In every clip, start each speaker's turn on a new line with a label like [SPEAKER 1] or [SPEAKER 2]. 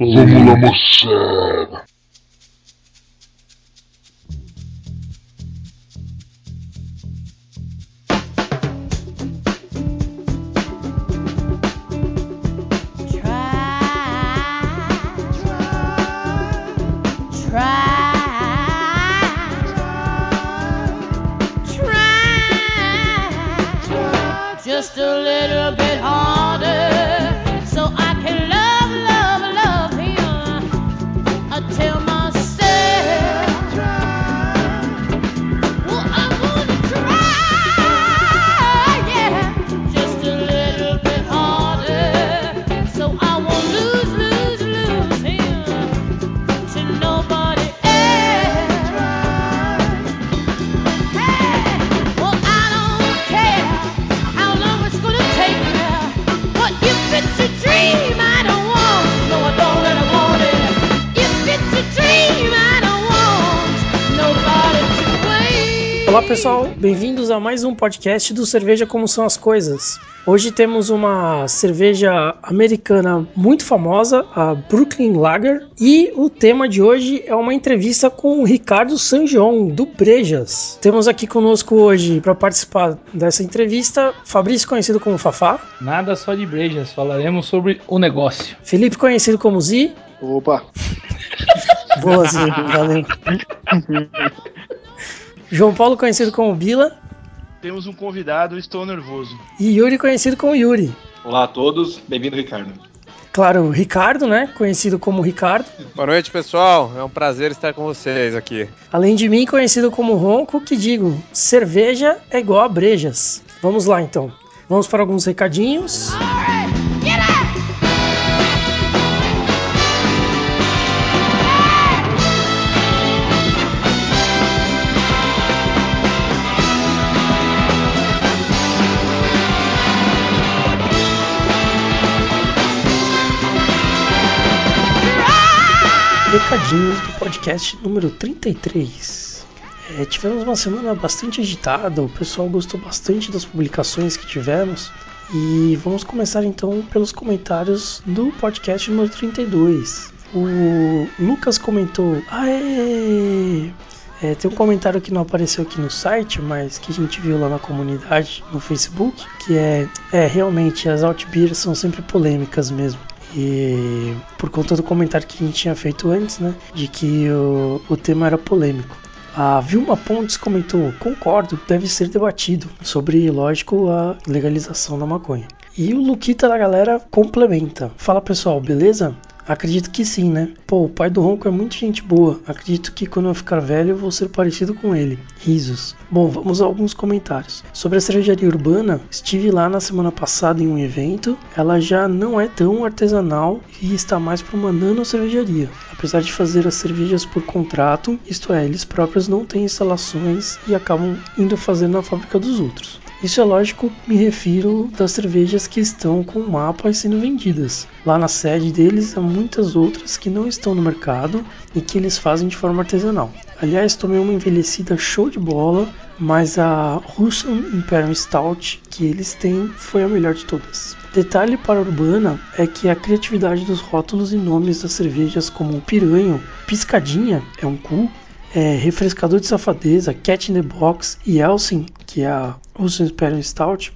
[SPEAKER 1] Vamos lá, moçada.
[SPEAKER 2] Olá pessoal, bem-vindos a mais um podcast do Cerveja Como São as Coisas. Hoje temos uma cerveja americana muito famosa, a Brooklyn Lager, e o tema de hoje é uma entrevista com o Ricardo Sanjon, do Brejas. Temos aqui conosco hoje, para participar dessa entrevista, Fabrício, conhecido como Fafá,
[SPEAKER 3] Nada só de brejas, falaremos sobre o negócio.
[SPEAKER 2] Felipe, conhecido como Zi,
[SPEAKER 4] Opa,
[SPEAKER 2] boa Zi, valeu. João Paulo, conhecido como Bila,
[SPEAKER 5] Temos um convidado, estou nervoso.
[SPEAKER 2] e Yuri, conhecido como Yuri.
[SPEAKER 6] Olá a todos, bem-vindo Ricardo.
[SPEAKER 2] Claro, Ricardo, né? Conhecido como Ricardo.
[SPEAKER 7] Boa noite, pessoal. É um prazer estar com vocês aqui.
[SPEAKER 2] Além de mim, conhecido como Ronco, que digo, cerveja é igual a brejas. Vamos lá então. Vamos para alguns recadinhos.
[SPEAKER 8] Alright, get up!
[SPEAKER 2] Recadinhos do podcast número 33. É, tivemos uma semana bastante agitada, o pessoal gostou bastante das publicações que tivemos. E vamos começar então pelos comentários do podcast número 32. O Lucas comentou: Aê! É, tem um comentário que não apareceu aqui no site, mas que a gente viu lá na comunidade no Facebook, que é, é realmente as Outbeers são sempre polêmicas mesmo. E por conta do comentário que a gente tinha feito antes, né, de que o, o tema era polêmico. A Vilma Pontes comentou: concordo, deve ser debatido sobre, lógico, a legalização da maconha. E o Luquita da galera complementa: fala pessoal, beleza? Acredito que sim, né? Pô, o pai do Ronco é muito gente boa. Acredito que quando eu ficar velho eu vou ser parecido com ele. Risos. Bom, vamos a alguns comentários. Sobre a cervejaria urbana, estive lá na semana passada em um evento. Ela já não é tão artesanal e está mais para uma nano cervejaria. Apesar de fazer as cervejas por contrato, isto é, eles próprios não têm instalações e acabam indo fazer na fábrica dos outros. Isso é lógico, me refiro das cervejas que estão com mapas sendo vendidas. Lá na sede deles há muitas outras que não estão no mercado e que eles fazem de forma artesanal. Aliás, tomei uma envelhecida show de bola, mas a Russian Imperial Stout que eles têm foi a melhor de todas. Detalhe para a Urbana é que a criatividade dos rótulos e nomes das cervejas como Piranho, Piscadinha é um cu, é, Refrescador de Safadeza, Cat in the Box e Elsin, que é a Russian Imperial Stout,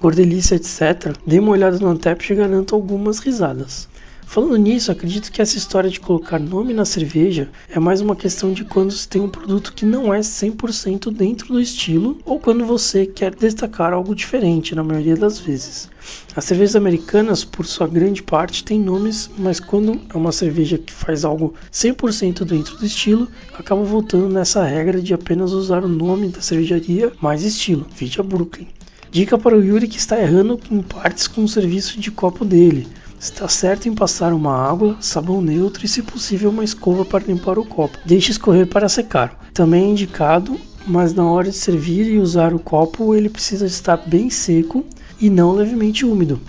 [SPEAKER 2] Gordelice, etc. Dê uma olhada no Antep e garanto algumas risadas. Falando nisso, acredito que essa história de colocar nome na cerveja é mais uma questão de quando se tem um produto que não é 100% dentro do estilo ou quando você quer destacar algo diferente, na maioria das vezes. As cervejas americanas, por sua grande parte, têm nomes, mas quando é uma cerveja que faz algo 100% dentro do estilo, acaba voltando nessa regra de apenas usar o nome da cervejaria mais estilo, vide a Brooklyn. Dica para o Yuri que está errando em partes com o serviço de copo dele. Está certo em passar uma água, sabão neutro e, se possível, uma escova para limpar o copo. Deixe escorrer para secar. Também é indicado, mas na hora de servir e usar o copo, ele precisa estar bem seco e não levemente úmido.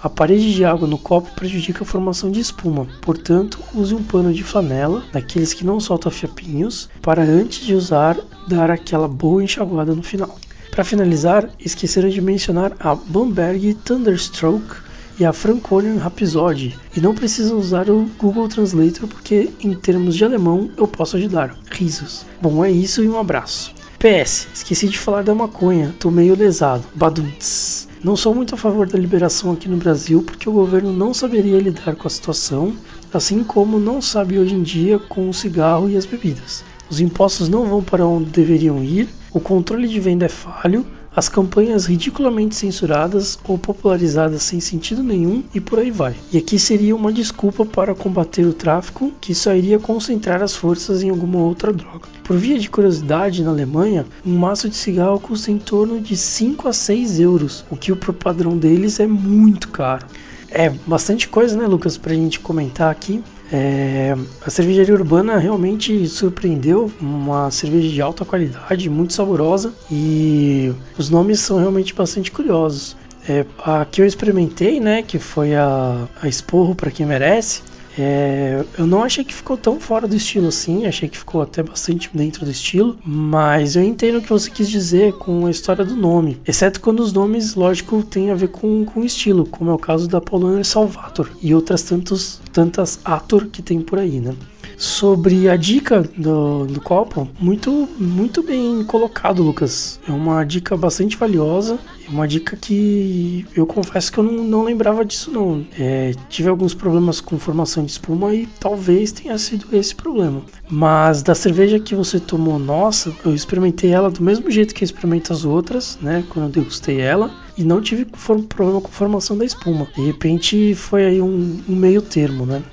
[SPEAKER 2] A parede de água no copo prejudica a formação de espuma, portanto, use um pano de flanela, daqueles que não soltam fiapinhos, para antes de usar dar aquela boa enxaguada no final. Para finalizar, esqueceram de mencionar a Bamberg Thunderstroke, e a Franconian Rhapsody. E não precisa usar o Google Translator porque em termos de alemão eu posso ajudar. Risos. Bom, é isso e um abraço. PS, esqueci de falar da maconha, tô meio lesado. Baduntz. Não sou muito a favor da liberação aqui no Brasil porque o governo não saberia lidar com a situação, assim como não sabe hoje em dia com o cigarro e as bebidas. Os impostos não vão para onde deveriam ir, o controle de venda é falho, as campanhas ridiculamente censuradas ou popularizadas sem sentido nenhum e por aí vai. E aqui seria uma desculpa para combater o tráfico que só iria concentrar as forças em alguma outra droga. Por via de curiosidade, na Alemanha, um maço de cigarro custa em torno de 5 a 6 euros, o que pro padrão deles é muito caro. É bastante coisa, né, Lucas, pra gente comentar aqui. É, a cervejaria urbana realmente surpreendeu, uma cerveja de alta qualidade, muito saborosa e os nomes são realmente bastante curiosos. É, a que eu experimentei, né, que foi a, a Esporro para quem merece, é, eu não achei que ficou tão fora do estilo assim, achei que ficou até bastante dentro do estilo, mas eu entendo o que você quis dizer com a história do nome, exceto quando os nomes, lógico, têm a ver com, com estilo, como é o caso da Paulana Salvator e outras tantos, tantas Ator que tem por aí, né? Sobre a dica do, do copo, muito, muito bem colocado, Lucas. É uma dica bastante valiosa, uma dica que eu confesso que eu não, não lembrava disso não. É, tive alguns problemas com formação de espuma e talvez tenha sido esse problema. Mas da cerveja que você tomou, nossa, eu experimentei ela do mesmo jeito que eu experimento as outras, né? Quando eu degustei ela e não tive problema com formação da espuma. De repente foi aí um, um meio termo, né?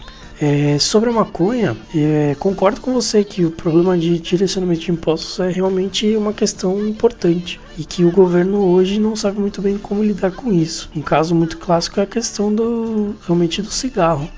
[SPEAKER 2] É, sobre a maconha, é, concordo com você que o problema de direcionamento de impostos é realmente uma questão importante e que o governo hoje não sabe muito bem como lidar com isso. Um caso muito clássico é a questão do realmente do cigarro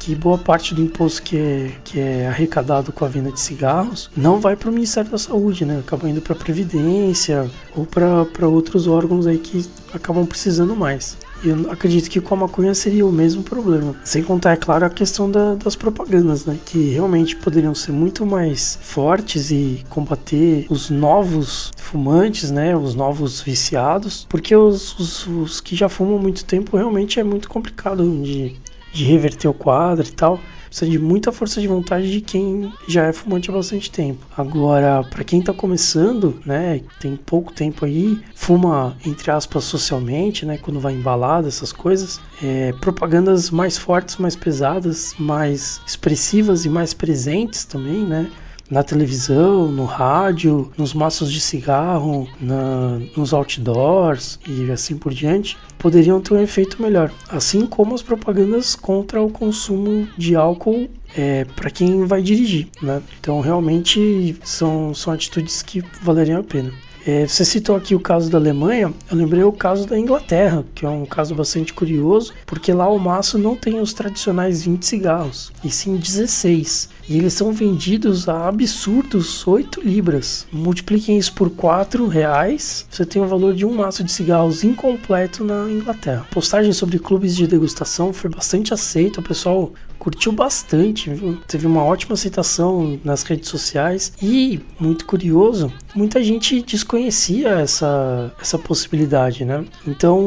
[SPEAKER 2] que boa parte do imposto que é, que é arrecadado com a venda de cigarros não vai para o Ministério da Saúde, né? Acaba indo para a Previdência ou para outros órgãos aí que acabam precisando mais. Eu acredito que com a maconha seria o mesmo problema. Sem contar, é claro, a questão da, das propagandas, né? Que realmente poderiam ser muito mais fortes e combater os novos fumantes, né? Os novos viciados. Porque os, os, os que já fumam muito tempo realmente é muito complicado de, de reverter o quadro e tal precisa de muita força de vontade de quem já é fumante há bastante tempo. Agora, para quem está começando, né, tem pouco tempo aí, fuma entre aspas socialmente, né, quando vai embalado essas coisas, é, propagandas mais fortes, mais pesadas, mais expressivas e mais presentes também, né? Na televisão, no rádio, nos maços de cigarro, na, nos outdoors e assim por diante, poderiam ter um efeito melhor. Assim como as propagandas contra o consumo de álcool é, para quem vai dirigir. Né? Então, realmente são, são atitudes que valeriam a pena. É, você citou aqui o caso da Alemanha, eu lembrei o caso da Inglaterra, que é um caso bastante curioso, porque lá o maço não tem os tradicionais 20 cigarros, e sim 16. E eles são vendidos a absurdos 8 libras. Multipliquem isso por 4 reais, você tem o valor de um maço de cigarros incompleto na Inglaterra. Postagem sobre clubes de degustação foi bastante aceita, o pessoal curtiu bastante, viu? teve uma ótima aceitação nas redes sociais e, muito curioso, muita gente desconhecia essa, essa possibilidade, né? Então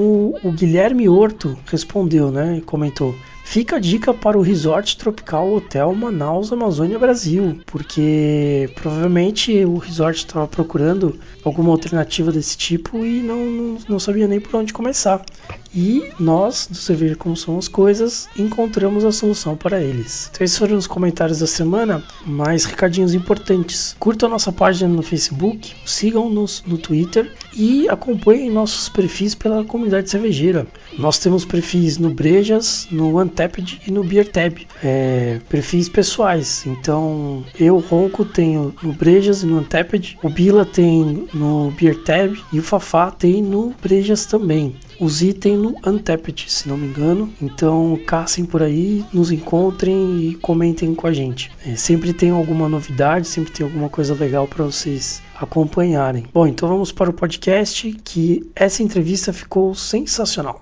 [SPEAKER 2] o, Guilherme Horto respondeu, né, e comentou Fica a dica para o Resort Tropical Hotel Manaus Amazônia Brasil, porque provavelmente o resort estava procurando alguma alternativa desse tipo e não, não, não, sabia nem por onde começar. E nós, do Cerveja Como São as Coisas, encontramos a solução para eles. Então, esses foram os comentários da semana, mais recadinhos importantes. Curtam a nossa página no Facebook, sigam-nos no Twitter e acompanhem nossos perfis pela comunidade cervejeira. Nós temos perfis no Brejas, no Untapped e no Beer Tab, é, perfis pessoais. Então, eu, Ronco, tenho no Brejas e no Untapped, o Bila tem no Beer Tab e o Fafá tem no Brejas também. O Z tem no Untapped, se não me engano. Então caçem por aí, nos encontrem e comentem com a gente. É, sempre tem alguma novidade, sempre tem alguma coisa legal para vocês acompanharem. Bom, então vamos para o podcast que essa entrevista ficou sensacional.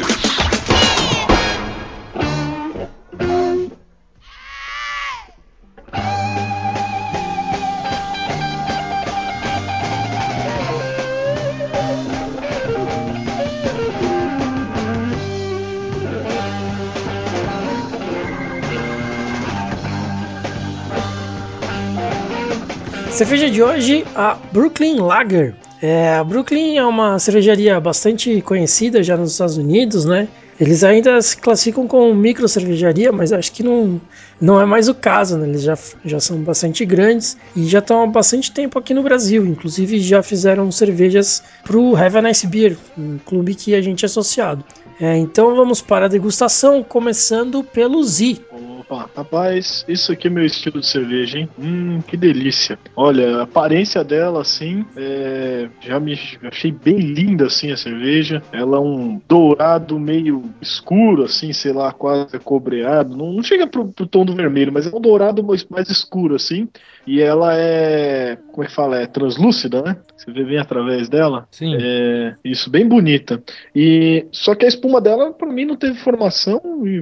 [SPEAKER 2] Cerveja de hoje, a Brooklyn Lager. É, a Brooklyn é uma cervejaria bastante conhecida já nos Estados Unidos, né? Eles ainda se classificam como micro cervejaria, mas acho que não, não é mais o caso, né? Eles já, já são bastante grandes e já estão há bastante tempo aqui no Brasil. Inclusive já fizeram cervejas pro Have a Nice Beer, um clube que a gente é associado. É, então vamos para a degustação, começando pelo Z.
[SPEAKER 5] Opa, rapaz, isso aqui é meu estilo de cerveja, hein? Hum, que delícia. Olha, a aparência dela, assim, é, já me achei bem linda, assim, a cerveja. Ela é um dourado meio escuro, assim, sei lá, quase cobreado. Não, não chega pro, pro tom do vermelho, mas é um dourado mais, mais escuro, assim. E ela é, como é que fala? É translúcida, né? Você vê bem através dela.
[SPEAKER 3] Sim.
[SPEAKER 5] É, isso, bem bonita. E só que a espuma dela, pra mim, não teve formação e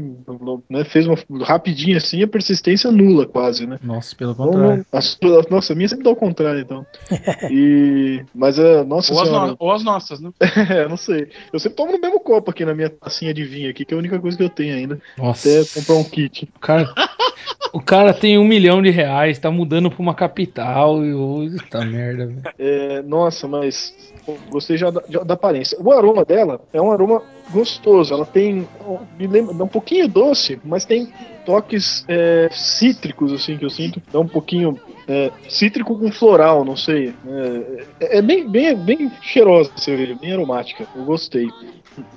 [SPEAKER 5] né, fez uma rapidinho assim, a persistência nula, quase, né?
[SPEAKER 3] Nossa, pelo
[SPEAKER 5] Então,
[SPEAKER 3] contrário.
[SPEAKER 5] a sua- nossa, a minha sempre dá o contrário, então. E, mas é, nossa
[SPEAKER 6] Ou as,
[SPEAKER 5] senhora,
[SPEAKER 6] no- ou as nossas, né?
[SPEAKER 5] é, não sei. Eu sempre tomo no mesmo copo aqui na minha tacinha de vinho aqui, que é a única coisa que eu tenho ainda.
[SPEAKER 3] Nossa.
[SPEAKER 5] Até comprar um kit.
[SPEAKER 3] O cara, o cara tem um milhão de reais, tá mudando pra uma capital e. Puta merda, velho.
[SPEAKER 5] É, nossa, mas gostei já da, já da aparência. O aroma dela é um aroma gostoso. Ela tem. Me lembra, é um pouquinho doce, mas tem toques é, cítricos, assim, que eu sinto. É um pouquinho. é, cítrico com floral, não sei. É, é bem, bem, bem cheirosa a cerveja, bem aromática. Eu gostei.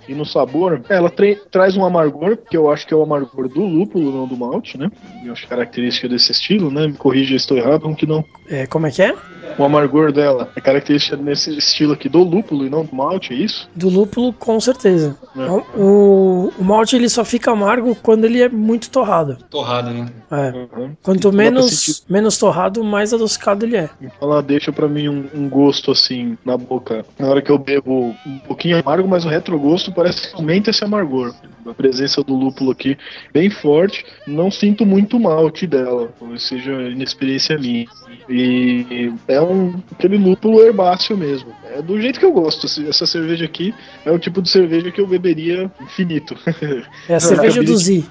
[SPEAKER 5] E no sabor, ela tra- traz um amargor, que eu acho que é o amargor do lúpulo, não do malte, né? Eu acho característica desse estilo, né? Me corrija se estou errado, como que não.
[SPEAKER 2] É, como é que é?
[SPEAKER 5] O amargor dela é característica nesse estilo aqui do lúpulo e não do malte, é isso?
[SPEAKER 2] Do lúpulo, com certeza.
[SPEAKER 5] É.
[SPEAKER 2] O, o malte ele só fica amargo quando ele é muito torrado.
[SPEAKER 6] Torrada, né?
[SPEAKER 2] É.
[SPEAKER 5] Uhum.
[SPEAKER 2] Quanto menos, menos torrado, mais adocicado ele é.
[SPEAKER 5] Então ela deixa pra mim um, um gosto assim na boca. Na hora que eu bebo um pouquinho amargo, mas o retrogosto parece que aumenta esse amargor. A presença do lúpulo aqui bem forte. Não sinto muito malte dela, talvez seja inexperiência minha. E é um aquele lúpulo herbáceo mesmo. É do jeito que eu gosto. Essa cerveja aqui é o tipo de cerveja que eu beberia infinito.
[SPEAKER 2] É a cerveja do Z.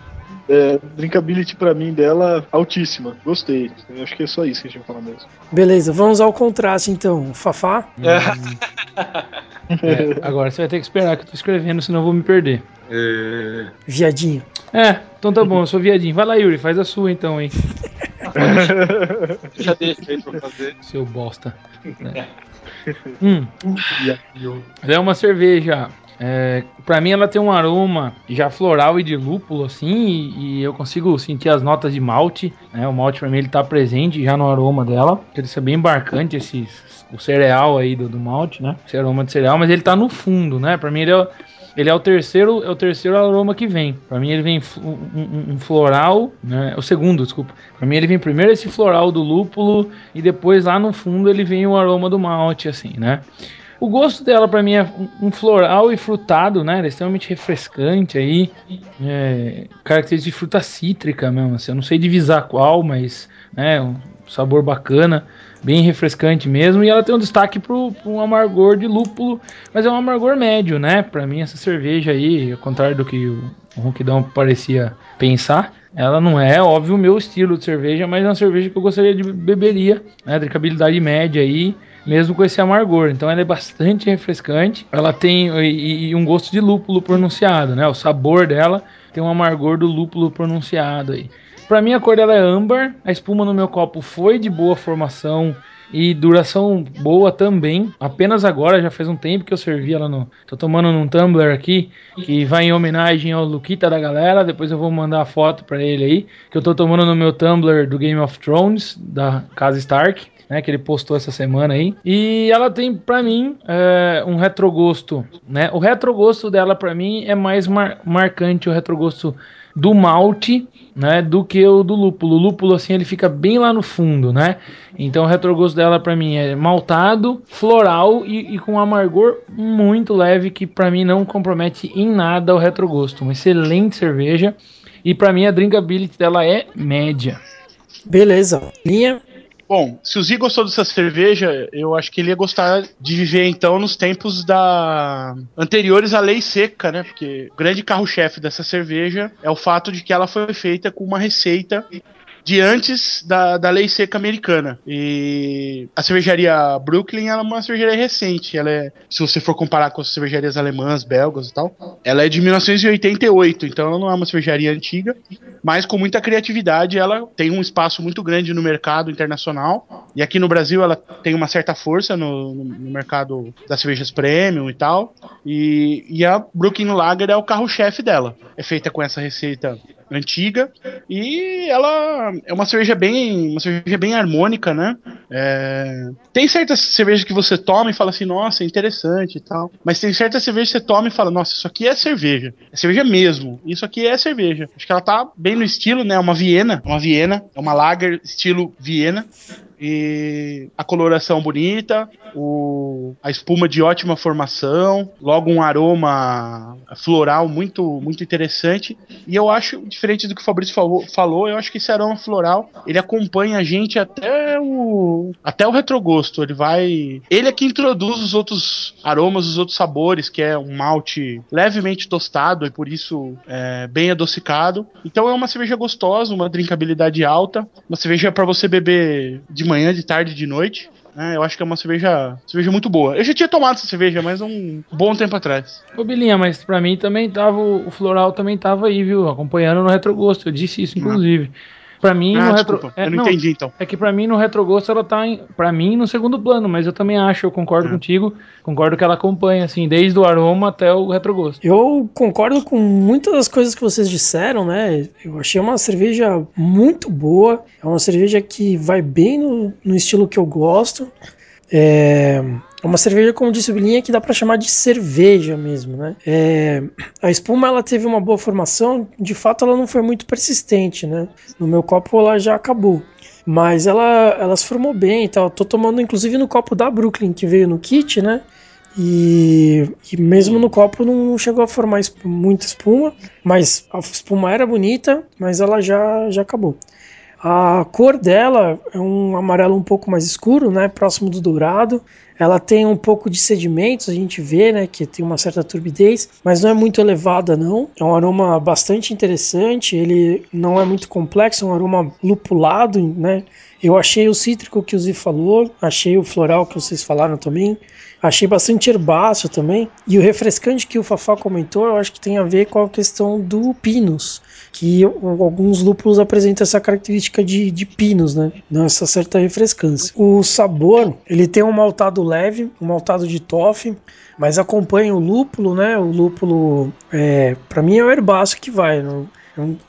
[SPEAKER 5] É, drinkability pra mim dela altíssima. Gostei. Eu acho que é só isso que a gente vai falar mesmo.
[SPEAKER 2] Beleza, vamos ao contraste então. Fafá,
[SPEAKER 3] É, agora você vai ter que esperar que eu tô escrevendo, senão eu vou me perder.
[SPEAKER 6] É...
[SPEAKER 2] viadinho.
[SPEAKER 3] É, então tá bom, eu sou viadinho. Vai lá, Yuri, faz a sua então, hein?
[SPEAKER 6] Já deixei pra fazer.
[SPEAKER 3] Seu bosta. É. Hum, ela é uma cerveja. É, para mim ela tem um aroma já floral e de lúpulo assim e, e eu consigo sentir as notas de malte, né? O malte para mim ele tá presente já no aroma dela. Ele é bem embarcante esse o cereal aí do, do malte, né? Esse aroma de cereal, mas ele tá no fundo, né? Para mim ele é, ele é o terceiro, é o terceiro aroma que vem. Para mim ele vem um, um- floral, né? O segundo, desculpa. Para mim ele vem primeiro esse floral do lúpulo e depois lá no fundo ele vem o aroma do malte, assim, né? O gosto dela pra mim é um- um floral e frutado, né? Ela é extremamente refrescante aí. É, característica de fruta cítrica mesmo. Assim, eu não sei divisar qual, mas né, um sabor bacana, bem refrescante mesmo. E ela tem um destaque pro um amargor de lúpulo, mas é um amargor médio, né? Pra mim essa cerveja aí, ao contrário do que o, o Ronquidão parecia pensar, ela não é, óbvio, o meu estilo de cerveja, mas é uma cerveja que eu gostaria de beberia, né? Drinkabilidade média aí, mesmo com esse amargor. Então ela é bastante refrescante. Ela tem e, e um gosto de lúpulo pronunciado, né? O sabor dela tem um amargor do lúpulo pronunciado aí. Pra mim a cor dela é âmbar, a espuma no meu copo foi de boa formação e duração boa também. Apenas agora, já faz um tempo que eu servi ela no. Tô tomando num tumbler aqui, que vai em homenagem ao Luquita da galera. Depois eu vou mandar a foto pra ele aí. Que eu tô tomando no meu tumbler do Game of Thrones, da Casa Stark. Né, que ele postou essa semana aí. E ela tem, para mim, é, um retrogosto. Né? O retrogosto dela, para mim, é mais mar marcante o retrogosto do malte, né, do que o do lúpulo. O lúpulo assim ele fica bem lá no fundo, né? Então o retrogosto dela para mim é maltado, floral e, e, com um amargor muito leve que para mim não compromete em nada o retrogosto. Uma excelente cerveja e para mim a drinkability dela é média.
[SPEAKER 2] Beleza. Linha
[SPEAKER 9] Bom, se o Zi gostou dessa cerveja, eu acho que ele ia gostar de viver então nos tempos da anteriores à lei seca, né? Porque o grande carro-chefe dessa cerveja é o fato de que ela foi feita com uma receita de antes da, da lei seca americana. E a cervejaria Brooklyn ela é uma cervejaria recente. Ela é, se você for comparar com as cervejarias alemãs, belgas e tal, ela é de 1988, então ela não é uma cervejaria antiga, mas com muita criatividade ela tem um espaço muito grande no mercado internacional. E aqui no Brasil ela tem uma certa força no, no mercado das cervejas premium e tal. E, e a Brooklyn Lager é o carro-chefe dela. É feita com essa receita antiga e ela é uma cerveja bem uma cerveja bem harmônica, né? É... Tem certas cervejas que você toma e fala assim, nossa, é interessante e tal, mas tem certas cervejas que você toma e fala, nossa, isso aqui é cerveja, é cerveja mesmo, isso aqui é cerveja. Acho que ela tá bem no estilo, né? Uma Viena, uma Viena, é uma lager estilo Viena e a coloração bonita, o, a espuma de ótima formação, logo um aroma floral muito muito interessante. E eu acho, diferente do que o Fabrício falou, falou, eu acho que esse aroma floral ele acompanha a gente até o até o retrogosto. Ele vai, ele é que introduz os outros aromas, os outros sabores, que é um malte levemente tostado e por isso é, bem adocicado. Então é uma cerveja gostosa, uma drinkabilidade alta, uma cerveja para você beber de manhã, de tarde, de noite. É, eu acho que é uma cerveja, cerveja muito boa. Eu já tinha tomado essa cerveja, mas um bom tempo atrás.
[SPEAKER 3] Ô, Bilinha, mas pra mim também tava. O floral também tava aí, viu? Acompanhando no retrogosto. Eu disse isso, inclusive. Pra mim,
[SPEAKER 9] Ah,
[SPEAKER 3] no
[SPEAKER 9] desculpa,
[SPEAKER 3] retro... é,
[SPEAKER 9] eu não, entendi então.
[SPEAKER 3] É que pra mim no retrogosto ela tá, em, pra mim, no segundo plano, mas eu também acho, eu concordo
[SPEAKER 9] É.
[SPEAKER 3] contigo, concordo que ela acompanha, assim, desde o aroma até o retrogosto.
[SPEAKER 2] Eu concordo com muitas das coisas que vocês disseram, né? Eu achei uma cerveja muito boa. É uma cerveja que vai bem no, no estilo que eu gosto. É uma cerveja, como disse o Bilinha, que dá para chamar de cerveja mesmo, né? É, a espuma ela teve uma boa formação, de fato ela não foi muito persistente, né? No meu copo ela já acabou. Mas ela, ela se formou bem e tal. Tô tomando inclusive no copo da Brooklyn, que veio no kit, né? E, e mesmo no copo não chegou a formar esp- muita espuma, mas a espuma era bonita, mas ela já, já acabou. A cor dela é um amarelo um pouco mais escuro, né, próximo do dourado. Ela tem um pouco de sedimentos, a gente vê, né, que tem uma certa turbidez, mas não é muito elevada não. É um aroma bastante interessante, ele não é muito complexo, é um aroma lupulado, né. Eu achei o cítrico que o Zi falou, achei o floral que vocês falaram também. Achei bastante herbáceo também. E o refrescante que o Fafá comentou, eu acho que tem a ver com a questão do pinus. Que alguns lúpulos apresentam essa característica de, de pinus, né? Essa certa refrescância. O sabor, ele tem um maltado leve, um maltado de toffee, mas acompanha o lúpulo, né? O lúpulo, é, para mim, é o herbáceo que vai. não-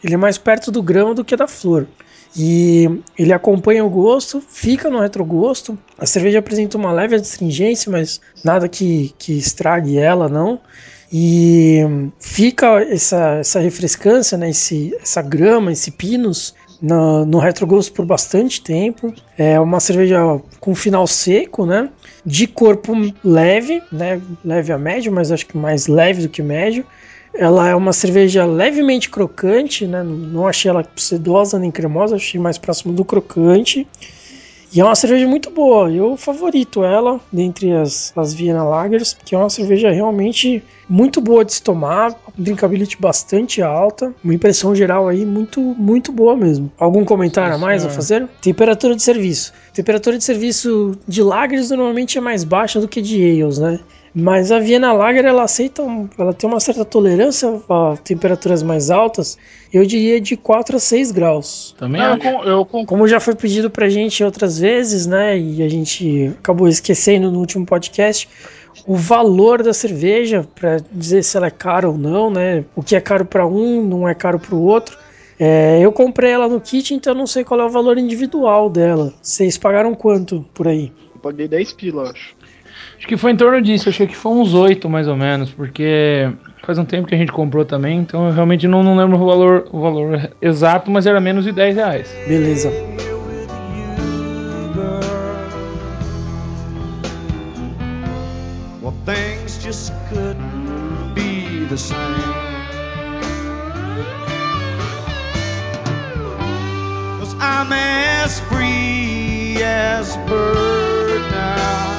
[SPEAKER 2] Ele é mais perto do grão do que da flor. E ele acompanha o gosto, fica no retrogosto. A cerveja apresenta uma leve astringência, mas nada que, que estrague ela, não. E fica essa, essa refrescância, né, esse, essa grama, esse pinus no, no retrogosto por bastante tempo. É uma cerveja com final seco, né? De corpo leve, né? Leve a médio, mas acho que mais leve do que médio. Ela é uma cerveja levemente crocante, né? Não achei ela sedosa nem cremosa, achei mais próximo do crocante. E é uma cerveja muito boa. Eu favorito ela dentre as, as Vienna Lagers, que é uma cerveja realmente muito boa de se tomar, drinkability bastante alta, uma impressão geral aí muito muito boa mesmo. Algum comentário a mais a fazer? Temperatura de serviço. Temperatura de serviço de lagers normalmente é mais baixa do que de ales, né? Mas a Viena Lager ela aceita, ela tem uma certa tolerância a temperaturas mais altas. Eu diria de 4 a 6 graus.
[SPEAKER 3] Também
[SPEAKER 9] Não, eu.
[SPEAKER 2] Como já foi pedido pra gente outras vezes, né? E a gente acabou esquecendo no último podcast o valor da cerveja pra dizer se ela é cara ou não, né? O que é caro pra um não é caro pro outro. É, eu comprei ela no kit, então eu não sei qual é o valor individual dela. Vocês pagaram quanto por aí?
[SPEAKER 5] Eu paguei 10 pila, acho.
[SPEAKER 3] Acho que foi em torno disso, achei que foi uns 8 mais ou menos, porque faz um tempo que a gente comprou também, então eu realmente não, não lembro o valor, o valor exato, mas era menos de 10 reais.
[SPEAKER 2] Beleza.
[SPEAKER 10] Well, things just couldn't be the same. Cause I'm as free as bird now.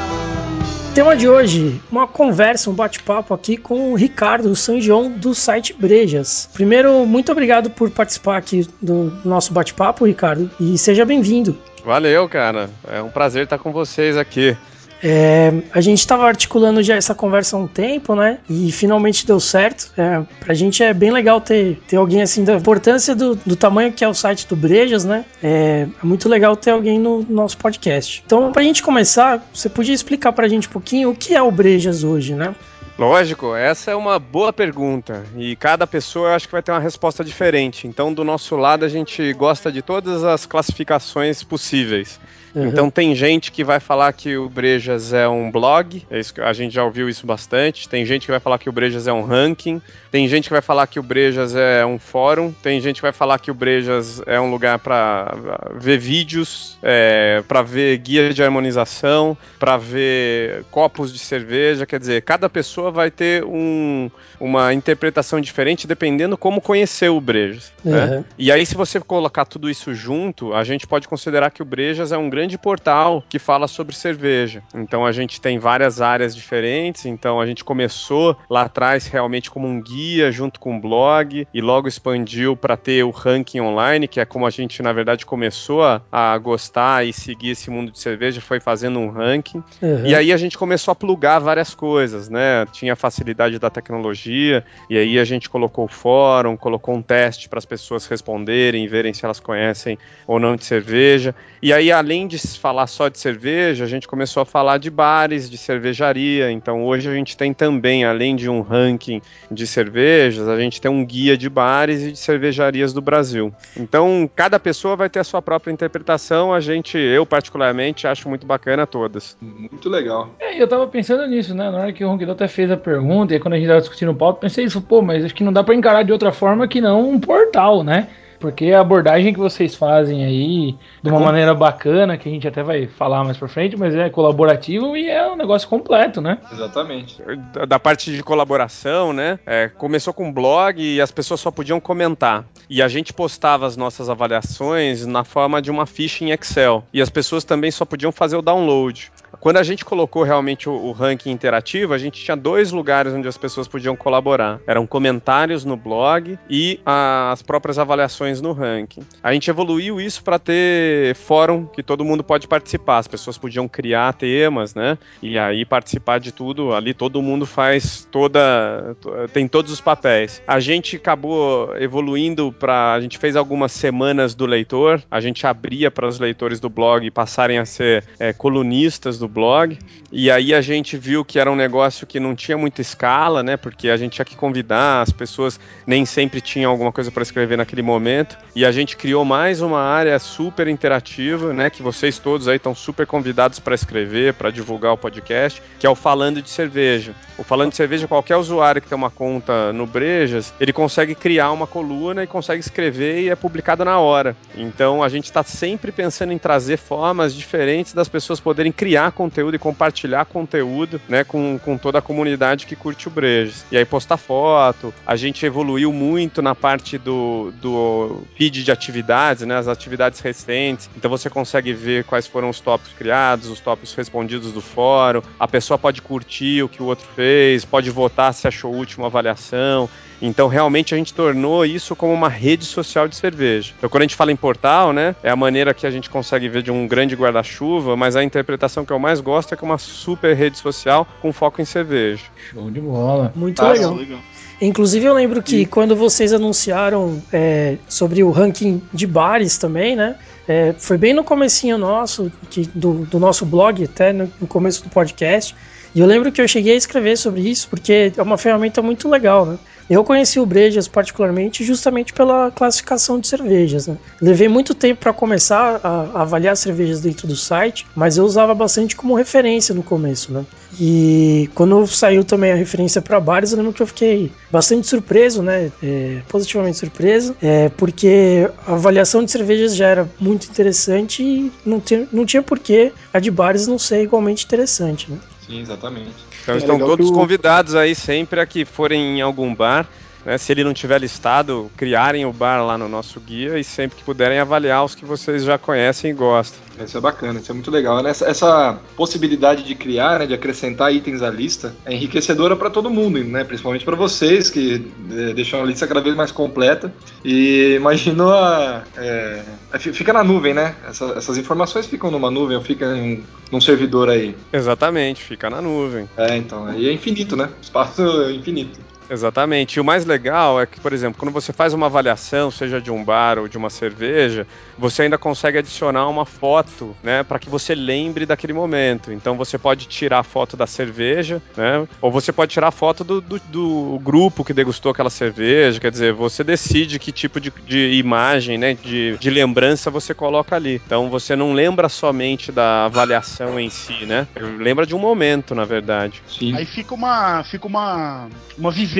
[SPEAKER 2] Tema de hoje, uma conversa, um bate-papo aqui com o Ricardo Sanjon do site Brejas. Primeiro, muito obrigado por participar aqui do nosso bate-papo, Ricardo, e seja bem-vindo.
[SPEAKER 7] Valeu, cara. É um prazer estar com vocês aqui.
[SPEAKER 2] É, a gente estava articulando já essa conversa há um tempo, né? E finalmente deu certo. É, pra gente é bem legal ter, ter alguém assim da importância do, do tamanho que é o site do Brejas, né? É, é muito legal ter alguém no nosso podcast. Então, pra gente começar, você podia explicar pra gente um pouquinho o que é o Brejas hoje, né?
[SPEAKER 7] Lógico, essa é uma boa pergunta e cada pessoa acho que vai ter uma resposta diferente. Então, do nosso lado, a gente gosta de todas as classificações possíveis.
[SPEAKER 2] Uhum.
[SPEAKER 7] Então tem gente que vai falar que o Brejas é um blog, é isso a gente já ouviu isso bastante. Tem gente que vai falar que o Brejas é um ranking, tem gente que vai falar que o Brejas é um fórum, tem gente que vai falar que o Brejas é um lugar para ver vídeos, é, para ver guia de harmonização, para ver copos de cerveja. Quer dizer, cada pessoa vai ter um, uma interpretação diferente dependendo como conheceu o Brejas. né?
[SPEAKER 2] Uhum.
[SPEAKER 7] E aí, se você colocar tudo isso junto, a gente pode considerar que o Brejas é um grande portal que fala sobre cerveja. Então, a gente tem várias áreas diferentes. Então, a gente começou lá atrás realmente como um guia junto com um blog e logo expandiu para ter o ranking online, que é como a gente, na verdade, começou a, a gostar e seguir esse mundo de cerveja, foi fazendo um ranking.
[SPEAKER 2] Uhum.
[SPEAKER 7] E aí a gente começou a plugar várias coisas, né? Tinha a facilidade da tecnologia, e aí a gente colocou o fórum, colocou um teste para as pessoas responderem, verem se elas conhecem ou não de cerveja. E aí, além de falar só de cerveja, a gente começou a falar de bares, de cervejaria. Então hoje a gente tem também, além de um ranking de cervejas, a gente tem um guia de bares e de cervejarias do Brasil. Então, cada pessoa vai ter a sua própria interpretação. A gente, eu particularmente, acho muito bacana todas.
[SPEAKER 6] Muito legal.
[SPEAKER 3] É, eu tava pensando nisso, né? Na hora que o Ronquidão até fez a pergunta, e quando a gente tava discutindo o pauta, pensei isso, pô, mas acho que não dá pra encarar de outra forma que não um portal, né? Porque a abordagem que vocês fazem aí, de uma maneira bacana, que a gente até vai falar mais pra frente, mas é colaborativo e é um negócio completo, né?
[SPEAKER 6] Exatamente.
[SPEAKER 7] da- da parte de colaboração, né? é, começou com um blog e as pessoas só podiam comentar. E a gente postava as nossas avaliações na forma de uma ficha em Excel. E as pessoas também só podiam fazer o download. Quando a gente colocou realmente o, o ranking interativo, a gente tinha dois lugares onde as pessoas podiam colaborar. Eram comentários no blog e as próprias avaliações no ranking. A gente evoluiu isso para ter fórum que todo mundo pode participar. As pessoas podiam criar temas, né? E aí participar de tudo. Ali todo mundo faz toda. tem todos os papéis. A gente acabou evoluindo para. A gente fez algumas semanas do leitor. A gente abria para os leitores do blog passarem a ser é, colunistas do blog. E aí a gente viu que era um negócio que não tinha muita escala, né? Porque a gente tinha que convidar, as pessoas nem sempre tinham alguma coisa para escrever naquele momento. E a gente criou mais uma área super interativa, né? Que vocês todos aí estão super convidados para escrever, para divulgar o podcast, que é o Falando de Cerveja. O Falando de Cerveja, qualquer usuário que tem uma conta no Brejas, ele consegue criar uma coluna e consegue escrever e é publicado na hora. Então a gente está sempre pensando em trazer formas diferentes das pessoas poderem criar conteúdo e compartilhar conteúdo, né, com, com toda a comunidade que curte o Brejas. E aí postar foto, a gente evoluiu muito na parte do, do feed de atividades, né, as atividades recentes. Então você consegue ver quais foram os tópicos criados, os tópicos respondidos do fórum. A pessoa pode curtir o que o outro fez, pode votar se achou útil uma avaliação. Então, realmente, a gente tornou isso como uma rede social de cerveja. Então, quando a gente fala em portal, né, é a maneira que a gente consegue ver de um grande guarda-chuva, mas a interpretação que eu mais gosto é que é uma super rede social com foco em cerveja.
[SPEAKER 3] Show de bola.
[SPEAKER 2] Muito
[SPEAKER 5] Ah,
[SPEAKER 2] legal.
[SPEAKER 5] legal.
[SPEAKER 2] Inclusive eu lembro que quando vocês anunciaram é, sobre o ranking de bares também, né? é, foi bem no comecinho nosso, que- do, do nosso blog, até no, no começo do podcast. E eu lembro que eu cheguei a escrever sobre isso, porque é uma ferramenta muito legal, né? Eu conheci o Brejas particularmente justamente pela classificação de cervejas. Né? Levei muito tempo para começar a, avaliar cervejas dentro do site, mas eu usava bastante como referência no começo. Né? E quando saiu também a referência para bares, eu lembro que eu fiquei bastante surpreso, né? É, positivamente surpreso, é, porque a avaliação de cervejas já era muito interessante e não, tinha- não tinha porquê a de bares não ser igualmente interessante. Né?
[SPEAKER 11] Sim, exatamente.
[SPEAKER 7] Então
[SPEAKER 5] É
[SPEAKER 7] estão todos
[SPEAKER 5] o-
[SPEAKER 7] convidados aí sempre a que forem em algum bar, né, se ele não tiver listado, criarem o bar lá no nosso guia e sempre que puderem avaliar os que vocês já conhecem e gostam.
[SPEAKER 11] Isso é bacana, isso é muito legal. né? Essa, essa possibilidade de criar, né, de acrescentar itens à lista, é enriquecedora para todo mundo, né? principalmente para vocês que eh, deixam a lista cada vez mais completa. E imagino a. é, fi- fica na nuvem, né? Essa- essas informações ficam numa nuvem ou ficam em um- num servidor aí.
[SPEAKER 7] Exatamente, fica na nuvem.
[SPEAKER 11] É, então, aí é infinito, né? Espaço é infinito.
[SPEAKER 7] Exatamente. E o mais legal é que, por exemplo, quando você faz uma avaliação, seja de um bar ou de uma cerveja, você ainda consegue adicionar uma foto, né, para que você lembre daquele momento. Então você pode tirar a foto da cerveja, né, ou você pode tirar a foto do, do, do grupo que degustou aquela cerveja. Quer dizer, você decide que tipo de, de imagem, né, de, de lembrança você coloca ali. Então você não lembra somente da avaliação em si, né? Lembra de um momento, na verdade.
[SPEAKER 11] Sim.
[SPEAKER 9] Aí fica uma, fica uma, uma vivência,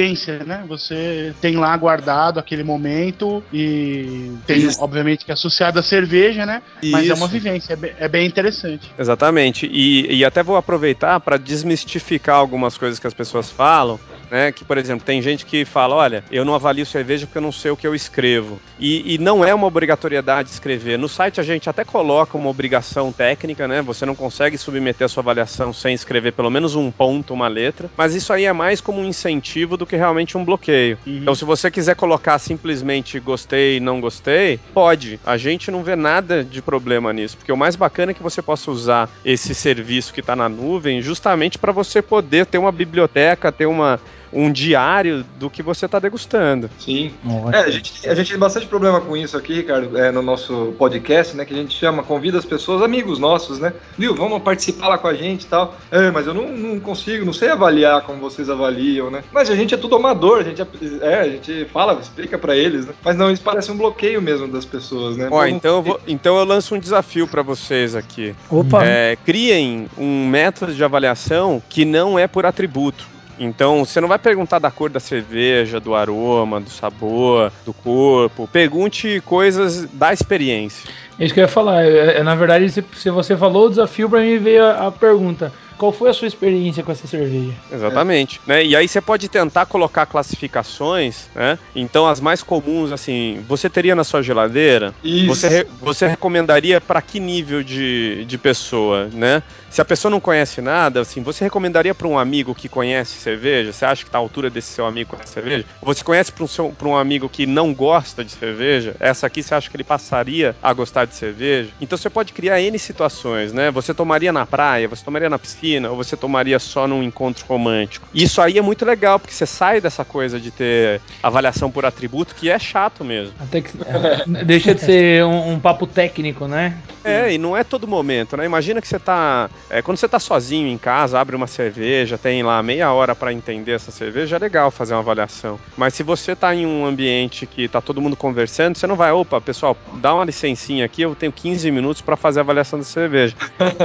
[SPEAKER 9] né? Você tem lá guardado aquele momento e tem,
[SPEAKER 11] Isso.
[SPEAKER 9] obviamente, que é associado à cerveja, né? Mas é uma
[SPEAKER 7] Isso.
[SPEAKER 9] vivência, é bem, é bem interessante.
[SPEAKER 7] Exatamente. E, e até vou aproveitar para desmistificar algumas coisas que as pessoas falam, né? Que, por exemplo, tem gente que fala: olha, eu não avalio cerveja porque eu não sei o que eu escrevo. E, e não é uma obrigatoriedade escrever. No site a gente até coloca uma obrigação técnica, né? Você não consegue submeter a sua avaliação sem escrever pelo menos um ponto, uma letra. Mas isso aí é mais como um incentivo do que realmente um bloqueio. Então, se você quiser colocar simplesmente gostei, não gostei, pode. A gente não vê nada de problema nisso, porque o mais bacana é que você possa usar esse serviço que está na nuvem justamente para você poder ter uma biblioteca, ter uma, um diário do que você está degustando.
[SPEAKER 11] Sim. É, a gente, a gente tem bastante problema com isso aqui, Ricardo, é, no nosso podcast, né? Que a gente chama, convida as pessoas, amigos nossos, né? Viu, vamos participar lá com a gente e tal. É, mas eu não, não consigo, não sei avaliar como vocês avaliam, né? Mas a gente é tudo amador, a gente, é, a gente fala, explica pra eles, né? Mas não, isso parece um bloqueio mesmo das pessoas, né?
[SPEAKER 7] Ó,
[SPEAKER 11] Vamos-
[SPEAKER 7] então eu, vou- então eu lanço um desafio para vocês aqui.
[SPEAKER 2] Opa!
[SPEAKER 7] É, criem um método de avaliação que não é por atributo. Então, você não vai perguntar da cor da cerveja, do aroma, do sabor, do corpo. Pergunte coisas da experiência.
[SPEAKER 3] É isso que eu ia falar. É, é, na verdade, se, você falou o desafio, pra mim veio a pergunta: qual foi a sua experiência com essa cerveja?
[SPEAKER 7] Exatamente. Né? E aí você pode tentar colocar classificações, né? Então, as mais comuns, assim, você teria na sua geladeira?
[SPEAKER 11] Isso.
[SPEAKER 7] Você, re- você recomendaria para que nível de, de pessoa, né? Se a pessoa não conhece nada, assim, você recomendaria para um amigo que conhece cerveja? Você acha que tá à altura desse seu amigo conhece cerveja? Você conhece para um, pra um amigo que não gosta de cerveja? Essa aqui você acha que ele passaria a gostar de cerveja? Então você pode criar N situações, né? Você tomaria na praia, você tomaria na piscina, ou você tomaria só num encontro romântico. Isso aí é muito legal, porque você sai dessa coisa de ter avaliação por atributo, que é chato mesmo.
[SPEAKER 3] Até que, é, deixa de ser um, um papo técnico, né?
[SPEAKER 7] É, e não é todo momento, né? Imagina que você tá. é, quando você tá sozinho em casa, abre uma cerveja, tem lá meia hora pra entender essa cerveja, é legal fazer uma avaliação. Mas se você tá em um ambiente que tá todo mundo conversando, você não vai, opa, pessoal, dá uma licencinha aqui, eu tenho 15 minutos pra fazer a avaliação da cerveja.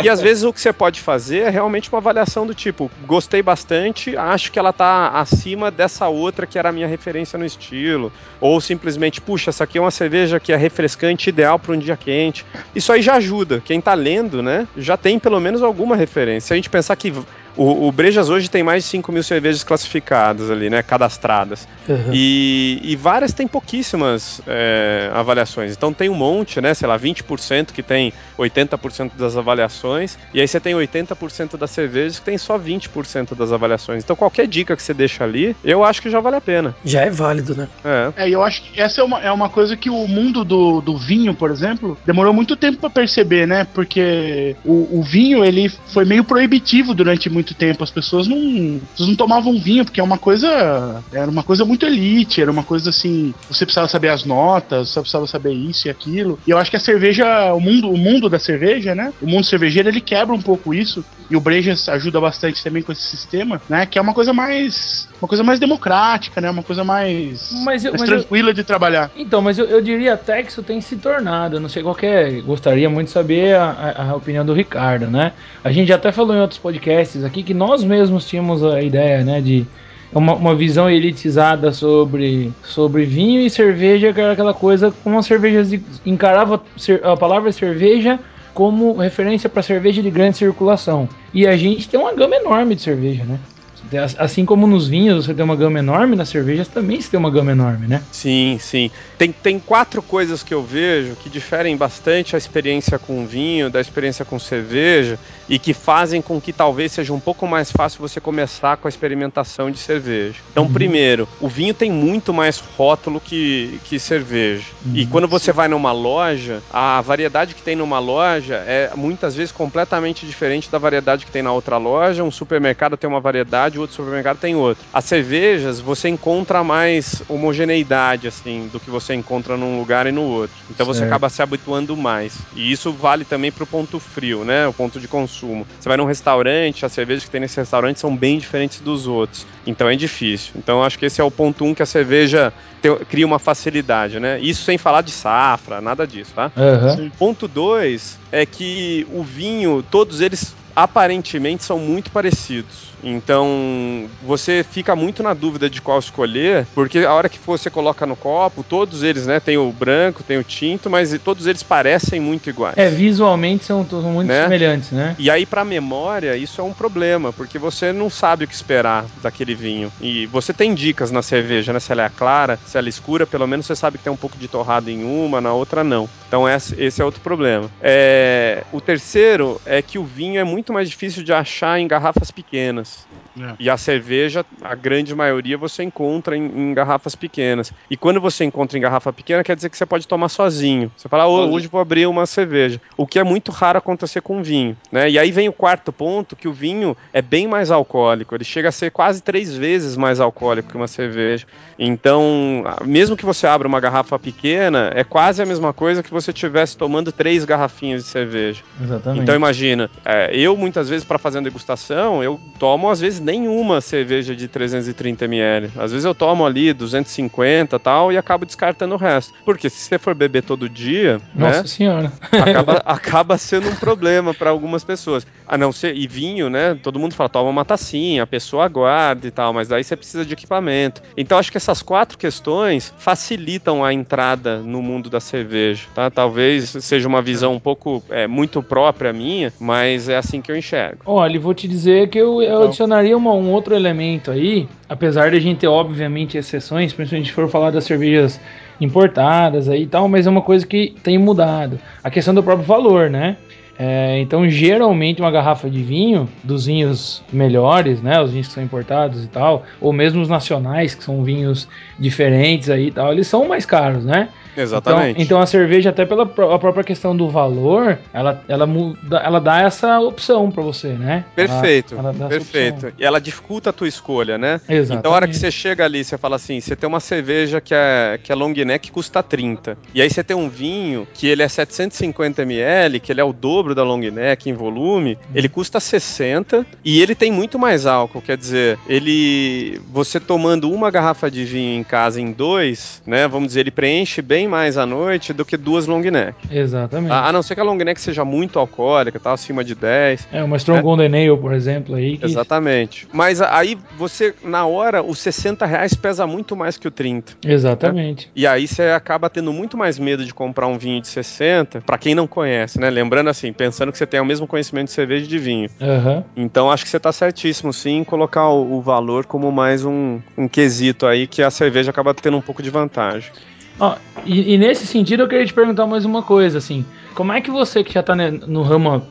[SPEAKER 7] e às vezes o que você pode fazer é realmente uma avaliação do tipo, gostei bastante, acho que ela tá acima dessa outra que era a minha referência no estilo. Ou simplesmente, puxa, essa aqui é uma cerveja que é refrescante, ideal para um dia quente. Isso aí já ajuda. Quem tá lendo, né, já tem pelo menos alguma referência. Se a gente pensar que O, o Brejas hoje tem mais de 5 mil cervejas classificadas ali, né? Cadastradas.
[SPEAKER 2] Uhum.
[SPEAKER 7] E, e várias têm pouquíssimas é, avaliações. Então tem um monte, né? Sei lá, 20% que tem 80% das avaliações. E aí você tem 80% das cervejas que tem só 20% das avaliações. Então qualquer dica que você deixa ali, eu acho que já vale a pena.
[SPEAKER 2] Já é válido, né?
[SPEAKER 7] É.
[SPEAKER 9] É, eu acho que essa é uma, é uma coisa que o mundo do, do vinho, por exemplo, demorou muito tempo pra perceber, né? Porque o, o vinho, ele foi meio proibitivo durante muito tempo. As pessoas não, as pessoas não tomavam vinho, porque é uma coisa. Era uma coisa muito elite, era uma coisa assim. Você precisava saber as notas, você precisava saber isso e aquilo. E eu acho que a cerveja, o mundo, o mundo da cerveja, né? O mundo cervejeiro, ele quebra um pouco isso. E o Brejas ajuda bastante também com esse sistema, né? Que é uma coisa mais. Uma coisa mais democrática, né? Uma coisa mais.
[SPEAKER 3] Mas eu-
[SPEAKER 9] mais
[SPEAKER 3] mas eu-
[SPEAKER 9] tranquila de trabalhar.
[SPEAKER 3] Então, mas eu, eu diria até que isso tem se tornado. eu Não sei qual é. Gostaria muito de saber a, a- a opinião do Ricardo, né? A gente já até falou em outros podcasts aqui que nós mesmos tínhamos a ideia, né? De uma, uma visão elitizada sobre, sobre vinho e cerveja, que era aquela coisa como as cervejas encarava a palavra cerveja como referência para cerveja de grande circulação. E a gente tem uma gama enorme de cerveja, né? Assim como nos vinhos você tem uma gama enorme, nas cervejas também você tem uma gama enorme, né?
[SPEAKER 7] Sim, sim. Tem, tem quatro coisas que eu vejo que diferem bastante a experiência com vinho da experiência com cerveja e que fazem com que talvez seja um pouco mais fácil você começar com a experimentação de cerveja. Então, primeiro, o vinho tem muito mais rótulo que, que cerveja. E quando você vai numa loja, a variedade que tem numa loja é muitas vezes completamente diferente da variedade que tem na outra loja. Um supermercado tem uma variedade, o outro supermercado tem outra. As cervejas, você encontra mais homogeneidade, assim, do que você encontra num lugar e no outro. Então você acaba se habituando mais. E isso vale também pro ponto frio, né? O ponto de consumo. Você vai num restaurante, as cervejas que tem nesse restaurante são bem diferentes dos outros. Então é difícil. Então acho que esse é o ponto um que a cerveja te- cria uma facilidade, né? Isso sem falar de safra, nada disso, tá?
[SPEAKER 3] Aham.
[SPEAKER 7] Ponto 2 é que o vinho, todos eles aparentemente são muito parecidos. Então, você fica muito na dúvida de qual escolher, porque a hora que você coloca no copo, todos eles, né, tem o branco, tem o tinto, mas todos eles parecem muito iguais.
[SPEAKER 3] É, visualmente são, são muito
[SPEAKER 7] Né?
[SPEAKER 3] semelhantes, né?
[SPEAKER 7] E aí, pra memória, isso é um problema, porque você não sabe o que esperar daquele vinho. E você tem dicas na cerveja, né? Se ela é clara, se ela é escura, pelo menos você sabe que tem um pouco de torrado em uma, na outra não. Então esse, esse é outro problema. É, o terceiro é que o vinho é muito mais difícil de achar em garrafas pequenas.
[SPEAKER 9] É.
[SPEAKER 7] E a cerveja, a grande maioria, você encontra em, em garrafas pequenas. E quando você encontra em garrafa pequena, quer dizer que você pode tomar sozinho. Você fala, "Ah,
[SPEAKER 5] Sozinho.
[SPEAKER 7] hoje vou abrir uma cerveja. O que é muito raro acontecer com vinho. Né? E aí vem o quarto ponto, que o vinho é bem mais alcoólico. Ele chega a ser quase três vezes mais alcoólico que uma cerveja. Então, mesmo que você abra uma garrafa pequena, é quase a mesma coisa que você estivesse tomando três garrafinhas de cerveja.
[SPEAKER 3] Exatamente.
[SPEAKER 7] Então imagina, é, eu muitas vezes para fazer uma degustação, eu tomo às vezes nenhuma cerveja de 330 ml. Às vezes eu tomo ali 250 e tal e acabo descartando o resto. Porque se você for beber todo dia,
[SPEAKER 3] Nossa
[SPEAKER 7] né,
[SPEAKER 3] senhora.
[SPEAKER 7] acaba, acaba sendo um problema para algumas pessoas. A não ser e vinho, né? Todo mundo fala toma uma tacinha, a pessoa aguarda e tal, mas daí você precisa de equipamento. Então acho que essas quatro questões facilitam a entrada no mundo da cerveja, tá? Talvez seja uma visão um pouco é, muito própria minha, mas é assim que eu enxergo.
[SPEAKER 3] Olha, vou te dizer que eu, eu adicionaria uma- um outro elemento aí, apesar de a gente ter, obviamente, exceções, principalmente se for falar das cervejas importadas aí e tal, mas é uma coisa que tem mudado. A questão do próprio valor, né? É, então, geralmente, uma garrafa de vinho, dos vinhos melhores, né? Os vinhos que são importados e tal, ou mesmo os nacionais, que são vinhos diferentes aí e tal, eles são mais caros, né?
[SPEAKER 7] Exatamente.
[SPEAKER 3] Então, então a cerveja, até pela própria questão do valor, ela, ela, muda, ela dá essa opção pra você, né?
[SPEAKER 7] Perfeito,
[SPEAKER 3] Ela- ela
[SPEAKER 7] perfeito. E ela dificulta a tua escolha, né?
[SPEAKER 3] Exatamente.
[SPEAKER 7] Então, a hora que você chega ali, você fala assim: você tem uma cerveja que é, que é long neck que custa 30. E aí você tem um vinho que ele é 750 ml, que ele é o dobro da long neck em volume, ele custa 60 e ele tem muito mais álcool. Quer dizer, ele. Você tomando uma garrafa de vinho em casa em dois, né? Vamos dizer, ele preenche bem bem mais à noite do que duas long neck.
[SPEAKER 3] Exatamente.
[SPEAKER 7] A, a não ser que a long neck seja muito alcoólica, tá acima de 10.
[SPEAKER 3] É, uma Strong Golden Ale, por exemplo, aí. que-
[SPEAKER 7] Exatamente. Mas aí você, na hora, os 60 reais pesa muito mais que o 30.
[SPEAKER 3] Exatamente.
[SPEAKER 7] E aí você acaba tendo muito mais medo de comprar um vinho de 60, pra quem não conhece, né? Lembrando assim, pensando que você tem o mesmo conhecimento de cerveja e de vinho.
[SPEAKER 3] Aham.
[SPEAKER 7] Então acho que você tá certíssimo, sim, em colocar o, o valor como mais um, um quesito aí que a cerveja acaba tendo um pouco de vantagem.
[SPEAKER 3] E, e nesse sentido eu queria te perguntar mais uma coisa, assim. Como é que você que já tá né, no ramo há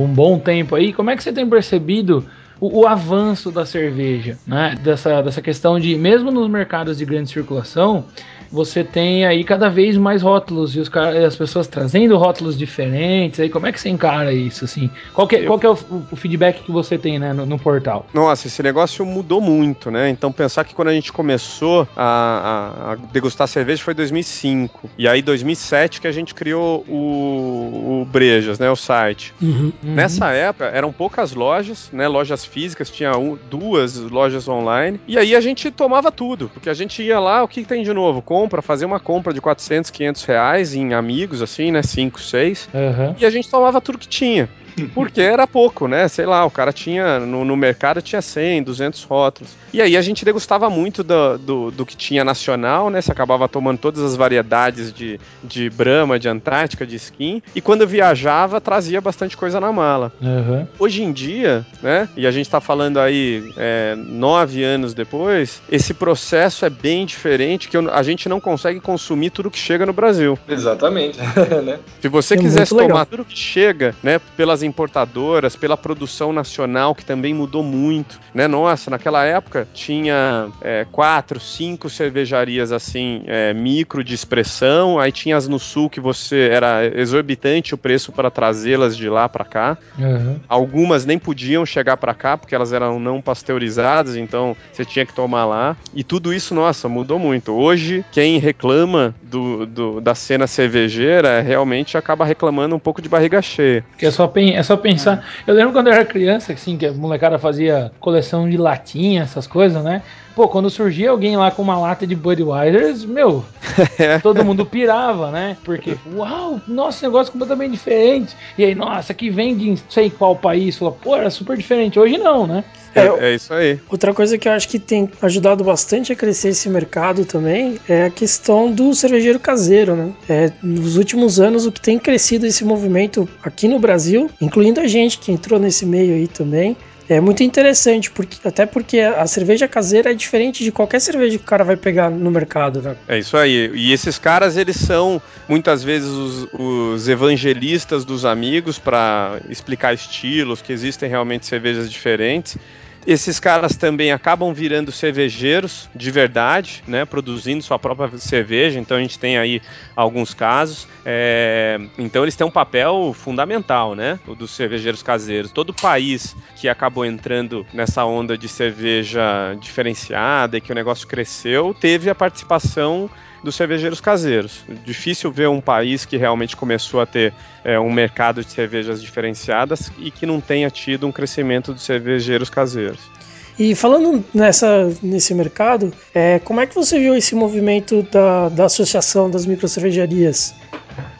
[SPEAKER 3] um bom tempo aí, como é que você tem percebido o, o avanço da cerveja, né? Dessa, dessa questão de, mesmo nos mercados de grande circulação, você tem aí cada vez mais rótulos e os, as pessoas trazendo rótulos diferentes. Aí como é que você encara isso, assim? Qual que, é- qual que é o, o feedback que você tem né, no, no portal?
[SPEAKER 7] Nossa, esse negócio mudou muito, né? Então pensar que quando a gente começou a, a- a degustar cerveja foi 2005. E aí 2007 que a gente criou o, o Brejas, né? O site.
[SPEAKER 2] Uhum.
[SPEAKER 7] Nessa época eram poucas lojas, né? Lojas físicas, tinha um- duas lojas online. E aí a gente tomava tudo, porque a gente ia lá, o que, que tem de novo? Compra, fazer uma compra de 400, 500 reais em amigos, assim, né? 5, 6.
[SPEAKER 3] Aham.
[SPEAKER 7] E a gente tomava tudo que tinha. Porque era pouco, né? Sei lá, o cara tinha, no, no mercado tinha 100, 200 rótulos. E aí a gente degustava muito do, do, do que tinha nacional, né? Você acabava tomando todas as variedades de, de Brahma, de Antártica, de Skin. E quando viajava, trazia bastante coisa na mala.
[SPEAKER 3] Aham.
[SPEAKER 7] Hoje em dia, né? E a gente tá falando aí é, nove anos depois, esse processo é bem diferente, que eu- a gente não consegue consumir tudo que chega no Brasil.
[SPEAKER 11] Exatamente. né?
[SPEAKER 7] Se você
[SPEAKER 2] É
[SPEAKER 7] quisesse tomar tudo que chega, né, pelas importadoras, pela produção nacional, que também mudou muito, né? Nossa, naquela época tinha é, quatro, cinco cervejarias assim, é, micro de expressão, aí tinha as no sul que você era exorbitante o preço para trazê-las de lá para cá.
[SPEAKER 3] Aham.
[SPEAKER 7] Algumas nem podiam chegar para cá porque elas eram não pasteurizadas, então você tinha que tomar lá. E tudo isso, nossa, mudou muito. Hoje, quem reclama do, do- da cena cervejeira realmente acaba reclamando um pouco de barriga cheia.
[SPEAKER 3] Que é só, é só pensar. Eu lembro quando eu era criança, assim, que a molecada fazia coleção de latinha, essas coisas, né? Pô, quando surgia alguém lá com uma lata de Budweiser, meu, todo mundo pirava, né? Porque, uau, nossa, negócio completamente diferente. E aí, nossa, que vem de não sei qual país. Fala, pô, era super diferente. Hoje não, né?
[SPEAKER 7] É,
[SPEAKER 2] É,
[SPEAKER 7] é isso aí.
[SPEAKER 2] Outra coisa que eu acho que tem ajudado bastante a crescer esse mercado também é a questão do cervejeiro caseiro, né? É, nos últimos anos, o que tem crescido esse movimento aqui no Brasil, incluindo a gente que entrou nesse meio aí também, é muito interessante, porque, até porque a cerveja caseira é diferente de qualquer cerveja que o cara vai pegar no mercado, né?
[SPEAKER 7] É isso aí. E esses caras, eles são muitas vezes os, os evangelistas dos amigos para explicar estilos, que existem realmente cervejas diferentes. Esses caras também acabam virando cervejeiros de verdade, né? Produzindo sua própria cerveja. Então a gente tem aí alguns casos. É, então eles têm um papel fundamental, né? O dos cervejeiros caseiros. Todo país que acabou entrando nessa onda de cerveja diferenciada e que o negócio cresceu, teve a participação dos cervejeiros caseiros. Difícil ver um país que realmente começou a ter é, um mercado de cervejas diferenciadas e que não tenha tido um crescimento dos cervejeiros caseiros.
[SPEAKER 2] E falando nessa, nesse mercado, é, como é que você viu esse movimento da, da associação das microcervejarias?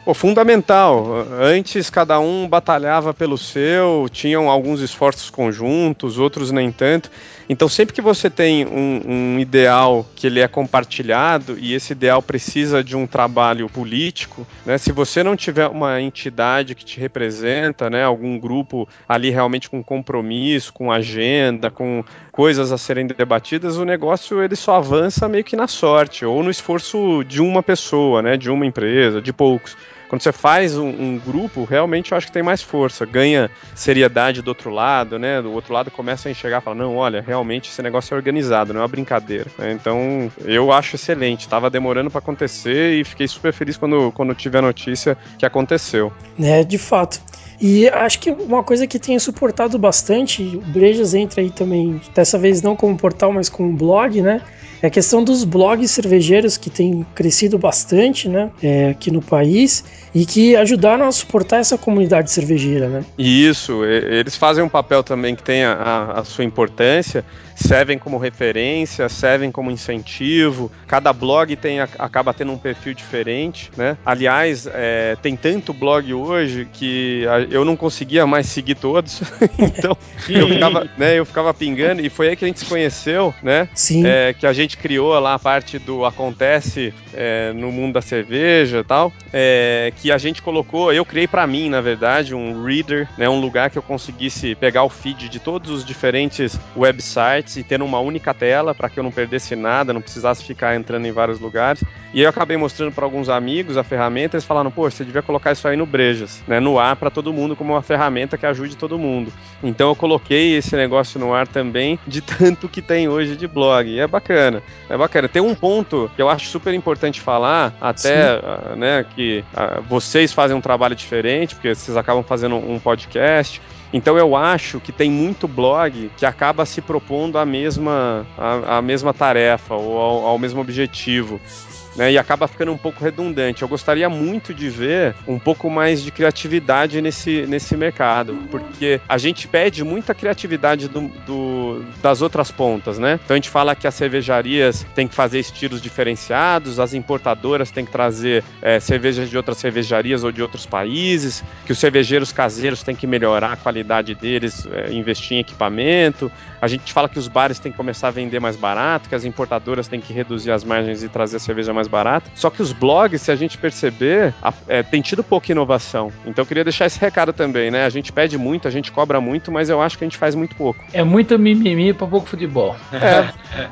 [SPEAKER 7] Pô, fundamental. Antes cada um batalhava pelo seu, tinham alguns esforços conjuntos, outros nem tanto. Então sempre que você tem um, um ideal que ele é compartilhado e esse ideal precisa de um trabalho político, né? Se você não tiver uma entidade que te representa, né? Algum grupo ali realmente com compromisso, com agenda, com coisas a serem debatidas, o negócio ele só avança meio que na sorte ou no esforço de uma pessoa, né? De uma empresa, de poucos. Quando você faz um, um, grupo, realmente eu acho que tem mais força, ganha seriedade do outro lado, né? Do outro lado começa a enxergar e fala, não, olha, realmente esse negócio é organizado, não é uma brincadeira. Né? Então eu acho excelente, estava demorando para acontecer e fiquei super feliz quando, quando tive a notícia que aconteceu.
[SPEAKER 2] É, de fato. E acho que uma coisa que tem suportado bastante, o Brejas entra aí também, dessa vez não como portal, mas como blog, né? É a questão dos blogs cervejeiros que tem crescido bastante, né, é, aqui no país e que ajudaram a suportar essa comunidade cervejeira, né?
[SPEAKER 7] Isso, eles fazem um papel também que tem a, a sua importância servem como referência, servem como incentivo. Cada blog tem, acaba tendo um perfil diferente, né? Aliás, é, tem tanto blog hoje que eu não conseguia mais seguir todos, então eu ficava, né, eu ficava pingando e foi aí que a gente se conheceu, né?
[SPEAKER 2] Sim.
[SPEAKER 7] É, que a gente criou lá a parte do acontece é, no mundo da cerveja, e tal, é, que a gente colocou, eu criei para mim, na verdade, um reader, né, um lugar que eu conseguisse pegar o feed de todos os diferentes websites e ter uma única tela para que eu não perdesse nada, não precisasse ficar entrando em vários lugares. E aí eu acabei mostrando para alguns amigos a ferramenta, eles falaram: "Pô, você devia colocar isso aí no Brejas, né, no ar para todo mundo como uma ferramenta que ajude todo mundo". Então eu coloquei esse negócio no ar também, de tanto que tem hoje de blog. E é bacana. É bacana. Tem um ponto que eu acho super importante falar, até, uh, né, que uh, vocês fazem um trabalho diferente, porque vocês acabam fazendo um podcast. Então eu acho que tem muito blog que acaba se propondo a mesma, a, a mesma tarefa ou ao, ao mesmo objetivo né, e acaba ficando um pouco redundante. Eu gostaria muito de ver um pouco mais de criatividade nesse, nesse mercado, porque a gente pede muita criatividade do, do, das outras pontas, né? Então a gente fala que as cervejarias têm que fazer estilos diferenciados, as importadoras têm que trazer é, cervejas de outras cervejarias ou de outros países, que os cervejeiros caseiros têm que melhorar a qualidade deles, é, investir em equipamento. A gente fala que os bares têm que começar a vender mais barato, que as importadoras têm que reduzir as margens e trazer a cerveja mais mais barata. Só que os blogs, se a gente perceber, a, é, tem tido pouca inovação. Então eu queria deixar esse recado também, né? A gente pede muito, a gente cobra muito, mas eu acho que a gente faz muito pouco.
[SPEAKER 3] É muito mimimi para pouco futebol.
[SPEAKER 7] É.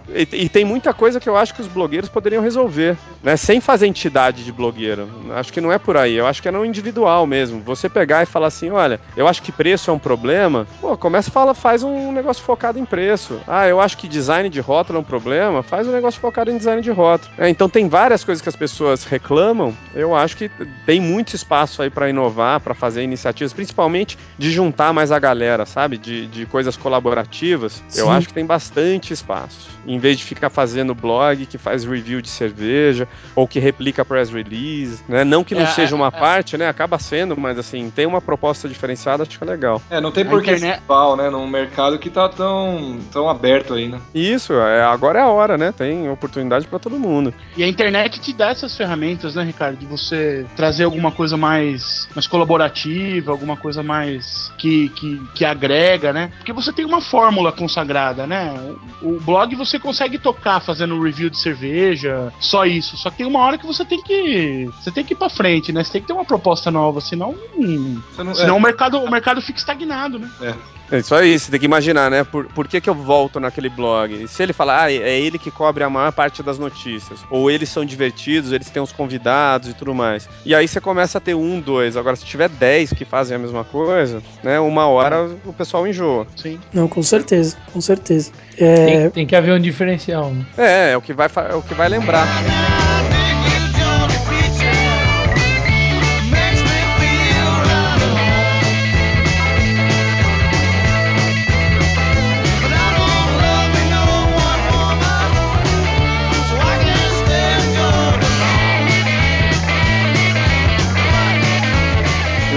[SPEAKER 7] e, e, tem muita coisa que eu acho que os blogueiros poderiam resolver, né? Sem fazer entidade de blogueiro. Acho que não é por aí. Eu acho que é no individual mesmo. Você pegar e falar assim, olha, eu acho que preço é um problema. Pô, começa a falar, faz um negócio focado em preço. Ah, eu acho que design de rótulo é um problema. Faz um negócio focado em design de rótulo. É, então tem várias várias coisas que as pessoas reclamam, eu acho que tem muito espaço aí para inovar, para fazer iniciativas, principalmente de juntar mais a galera, sabe? De, de coisas colaborativas. Sim. Eu acho que tem bastante espaço. Em vez de ficar fazendo blog que faz review de cerveja ou que replica press release, né? Não que não é, seja uma é, parte, né? Acaba sendo, mas assim, tem uma proposta diferenciada, acho que é legal.
[SPEAKER 11] É, não tem por que internet... igual, né? Num mercado que tá tão, tão aberto aí, né?
[SPEAKER 7] Isso, é, agora é a hora, né? Tem oportunidade para todo mundo.
[SPEAKER 9] E a internet internet te dá essas ferramentas, né, Ricardo? De você trazer alguma coisa mais, mais colaborativa, alguma coisa mais que, que, que agrega, né? Porque você tem uma fórmula consagrada, né? O, o blog você consegue tocar fazendo review de cerveja, só isso. Só que tem uma hora que você tem que. Você tem que ir pra frente, né? Você tem que ter uma proposta nova, senão. não, senão é. o, mercado, o mercado fica estagnado, né?
[SPEAKER 7] É. É isso aí, você tem que imaginar, né? Por, por que, que eu volto naquele blog? Se ele falar, ah, é ele que cobre a maior parte das notícias, ou eles são divertidos, eles têm os convidados e tudo mais. E aí você começa a ter um, dois. Agora, se tiver dez que fazem a mesma coisa, né? Uma hora o pessoal enjoa.
[SPEAKER 2] Sim. Não, com certeza, com certeza.
[SPEAKER 3] É... Tem, tem, que haver um diferencial. Né?
[SPEAKER 7] É, é o que vai, é o que vai lembrar.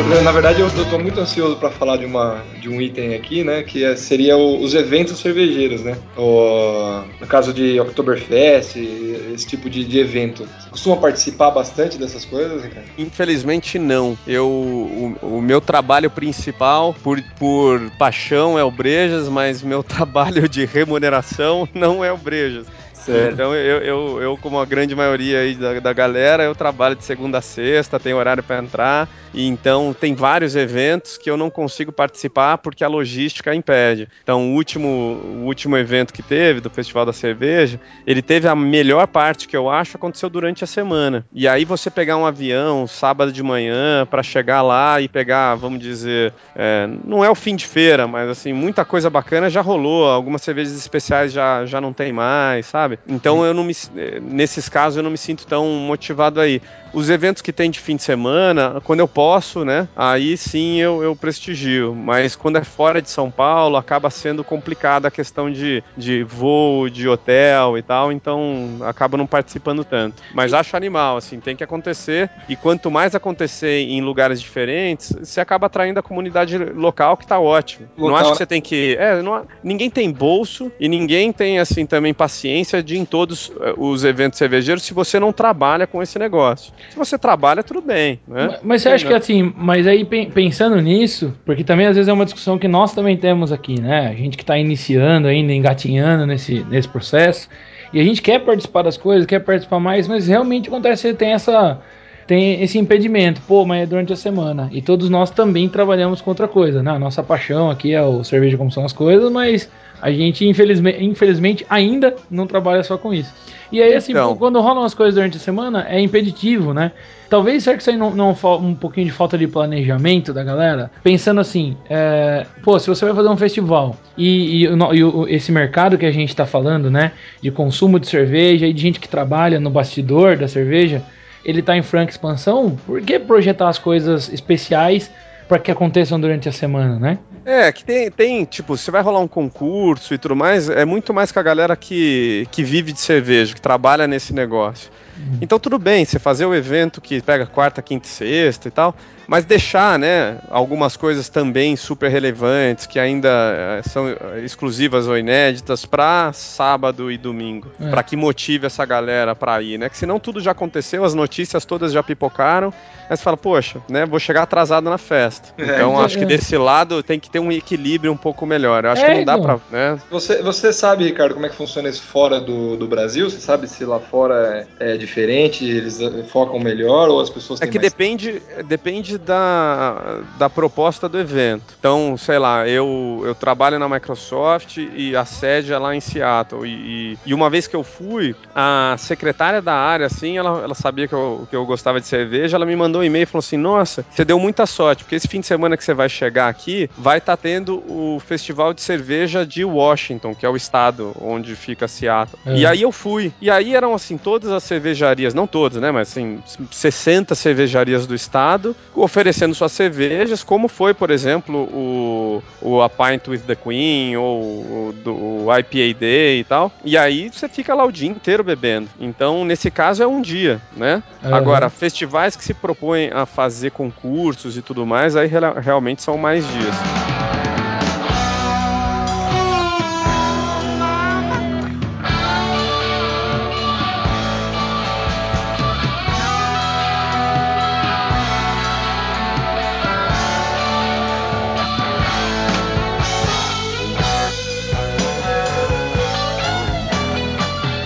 [SPEAKER 11] Na verdade, eu, estou muito ansioso para falar de, uma, de um item aqui, né? Que é, seria o, os eventos cervejeiros, né? O, no caso de Oktoberfest, esse tipo de, de evento. Você costuma participar bastante dessas coisas, Ricardo?
[SPEAKER 7] Infelizmente, não. Eu, o, o meu trabalho principal, por, por paixão, é o Brejas, mas meu trabalho de remuneração não é o Brejas. Certo. Então eu, eu, eu, como a grande maioria aí da, da galera, eu trabalho de segunda a sexta, tem horário para entrar, e então tem vários eventos que eu não consigo participar porque a logística impede. Então o último, o último evento que teve do Festival da Cerveja, ele teve a melhor parte que eu acho aconteceu durante a semana. E aí você pegar um avião sábado de manhã para chegar lá e pegar, vamos dizer, é, não é o fim de feira, mas assim muita coisa bacana já rolou, algumas cervejas especiais já já não tem mais, sabe? Então eu não me, nesses casos eu não me sinto tão motivado aí. Os eventos que tem de fim de semana, quando eu posso, né? Aí sim eu, eu prestigio. Mas quando é fora de São Paulo, acaba sendo complicada a questão de, de voo, de hotel e tal. Então acaba não participando tanto. Mas acho animal, assim, tem que acontecer. E quanto mais acontecer em lugares diferentes, você acaba atraindo a comunidade local, que tá ótimo. Local. Não acho que você tem que. É, não, ninguém tem bolso e ninguém tem, assim, também paciência de em todos eh, os eventos cervejeiros se você não trabalha com esse negócio. Se você trabalha, tudo bem. Né?
[SPEAKER 3] Mas, mas você acha que assim, mas aí pensando nisso, porque também às vezes é uma discussão que nós também temos aqui, né? A gente que está iniciando ainda, engatinhando nesse, nesse processo, e a gente quer participar das coisas, quer participar mais, mas realmente acontece que tem essa tem esse impedimento, pô, mas é durante a semana. E todos nós também trabalhamos com outra coisa, né? A nossa paixão aqui é o cerveja como são as coisas, mas a gente infelizmente, infelizmente ainda não trabalha só com isso. E aí, assim, então. quando rolam as coisas durante a semana, é impeditivo, né? Talvez será que isso aí não, não um pouquinho de falta de planejamento da galera? Pensando assim, é, pô, se você vai fazer um festival e, e, e, esse mercado que a gente tá falando, né? De consumo de cerveja e de gente que trabalha no bastidor da cerveja, ele tá em franca expansão, por que projetar as coisas especiais para que aconteçam durante a semana, né?
[SPEAKER 7] É, que tem, tem, tipo, você vai rolar um concurso e tudo mais, é muito mais com a galera que, que vive de cerveja, que trabalha nesse negócio. Uhum. Então tudo bem, você fazer o evento que pega quarta, quinta e sexta e tal, mas deixar, né, algumas coisas também super relevantes que ainda eh, são eh, exclusivas ou inéditas para sábado e domingo, é. para que motive essa galera para ir, né? Que senão tudo já aconteceu, as notícias todas já pipocaram, aí você fala, poxa, né, vou chegar atrasado na festa. É, então acho que é. desse lado tem que ter um equilíbrio um pouco melhor. Eu acho que não dá para, né?
[SPEAKER 11] Você, você sabe, Ricardo, como é que funciona isso fora do, do Brasil? Você sabe se lá fora é, é diferente, eles focam melhor ou as pessoas
[SPEAKER 7] É que mais... depende, depende da, da proposta do evento. Então, sei lá, eu, eu trabalho na Microsoft e a sede é lá em Seattle. E, e uma vez que eu fui, a secretária da área, assim, ela, ela sabia que eu, que eu gostava de cerveja, ela me mandou um e-mail e falou assim: Nossa, você deu muita sorte, porque esse fim de semana que você vai chegar aqui, vai estar tá tendo o Festival de Cerveja de Washington, que é o estado onde fica Seattle. É. E aí eu fui. E aí eram, assim, todas as cervejarias, não todas, né, mas assim, 60 cervejarias do estado, oferecendo suas cervejas, como foi, por exemplo, o, o A Pint with the Queen, ou o, o IPA Day e tal. E aí você fica lá o dia inteiro bebendo. Então, nesse caso, é um dia, né? Uhum. Agora, festivais que se propõem a fazer concursos e tudo mais, aí realmente são mais dias.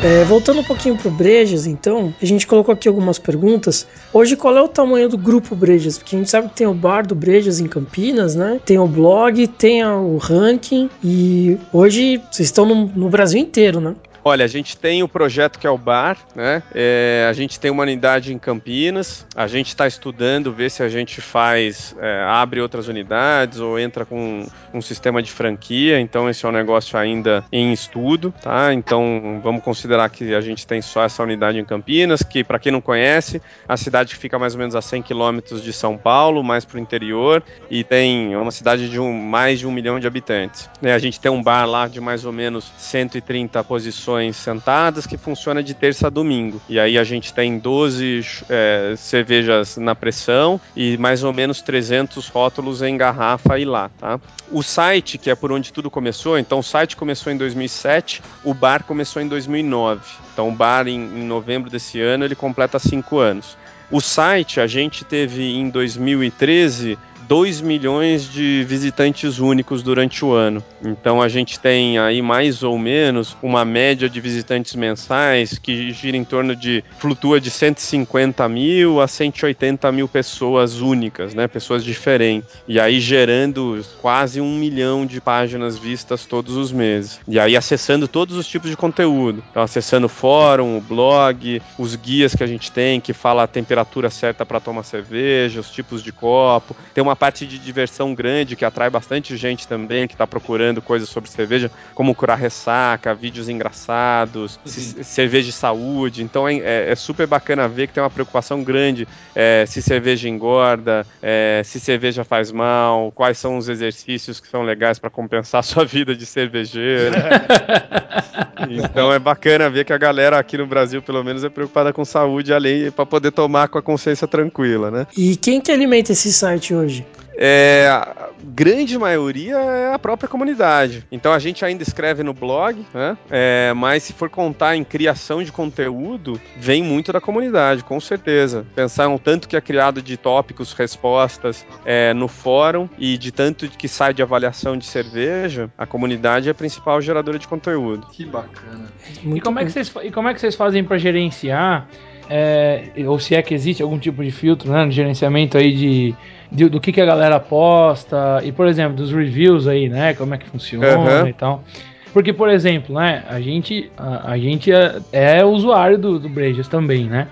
[SPEAKER 2] É, voltando um pouquinho pro Brejas, então, a gente colocou aqui algumas perguntas. Hoje, qual é o tamanho do grupo Brejas? Porque a gente sabe que tem o bar do Brejas em Campinas, né? Tem o blog, tem o ranking e hoje vocês estão no, no Brasil inteiro, né?
[SPEAKER 7] Olha, a gente tem o projeto que é o Bar, né? É, a gente tem uma unidade em Campinas. A gente está estudando ver se a gente faz, é, abre outras unidades ou entra com um sistema de franquia. Então esse é um negócio ainda em estudo, tá? Então vamos considerar que a gente tem só essa unidade em Campinas, que para quem não conhece, a cidade fica mais ou menos a 100 quilômetros de São Paulo, mais para o interior, e tem uma cidade de um, mais de um milhão de habitantes. Né? A gente tem um bar lá de mais ou menos 130 posições sentadas que funciona de terça a domingo. E aí a gente tem 12 é, cervejas na pressão e mais ou menos 300 rótulos em garrafa e lá, tá? O site, que é por onde tudo começou, então o site começou em 2007, o bar começou em 2009. Então o bar em, em novembro desse ano ele completa cinco anos. O site a gente teve em 2013 2 milhões de visitantes únicos durante o ano. Então a gente tem aí mais ou menos uma média de visitantes mensais que gira em torno de flutua de 150 mil a 180 mil pessoas únicas, né? Pessoas diferentes. E aí gerando quase um milhão de páginas vistas todos os meses. E aí acessando todos os tipos de conteúdo. Então acessando o fórum, o blog, os guias que a gente tem que fala a temperatura certa para tomar cerveja, os tipos de copo. Tem uma uma parte de diversão grande que atrai bastante gente também que está procurando coisas sobre cerveja, como curar ressaca, vídeos engraçados, cerveja de saúde. Então é, é- é super bacana ver que tem uma preocupação grande é, se cerveja engorda, é, se cerveja faz mal, quais são os exercícios que são legais para compensar a sua vida de cervejeiro. então é bacana ver que a galera aqui no Brasil, pelo menos, é preocupada com saúde, além para poder tomar com a consciência tranquila, né?
[SPEAKER 2] E quem que alimenta esse site hoje?
[SPEAKER 7] É, a grande maioria é a própria comunidade. Então a gente ainda escreve no blog, né? É, mas se for contar em criação de conteúdo, vem muito da comunidade, com certeza. Pensar um tanto que é criado de tópicos, respostas é, no fórum e de tanto que sai de avaliação de cerveja, a comunidade é a principal geradora de conteúdo.
[SPEAKER 11] Que bacana.
[SPEAKER 3] E como, é que vocês, e como é que vocês fazem para gerenciar, é, ou se é que existe algum tipo de filtro né, no gerenciamento aí de, de- do que, que a galera posta, e por exemplo, dos reviews aí, né? Como é que funciona
[SPEAKER 7] Aham.
[SPEAKER 3] e tal. Porque, por exemplo, né, a gente, a, a gente é, é usuário do, do Brejas também, né?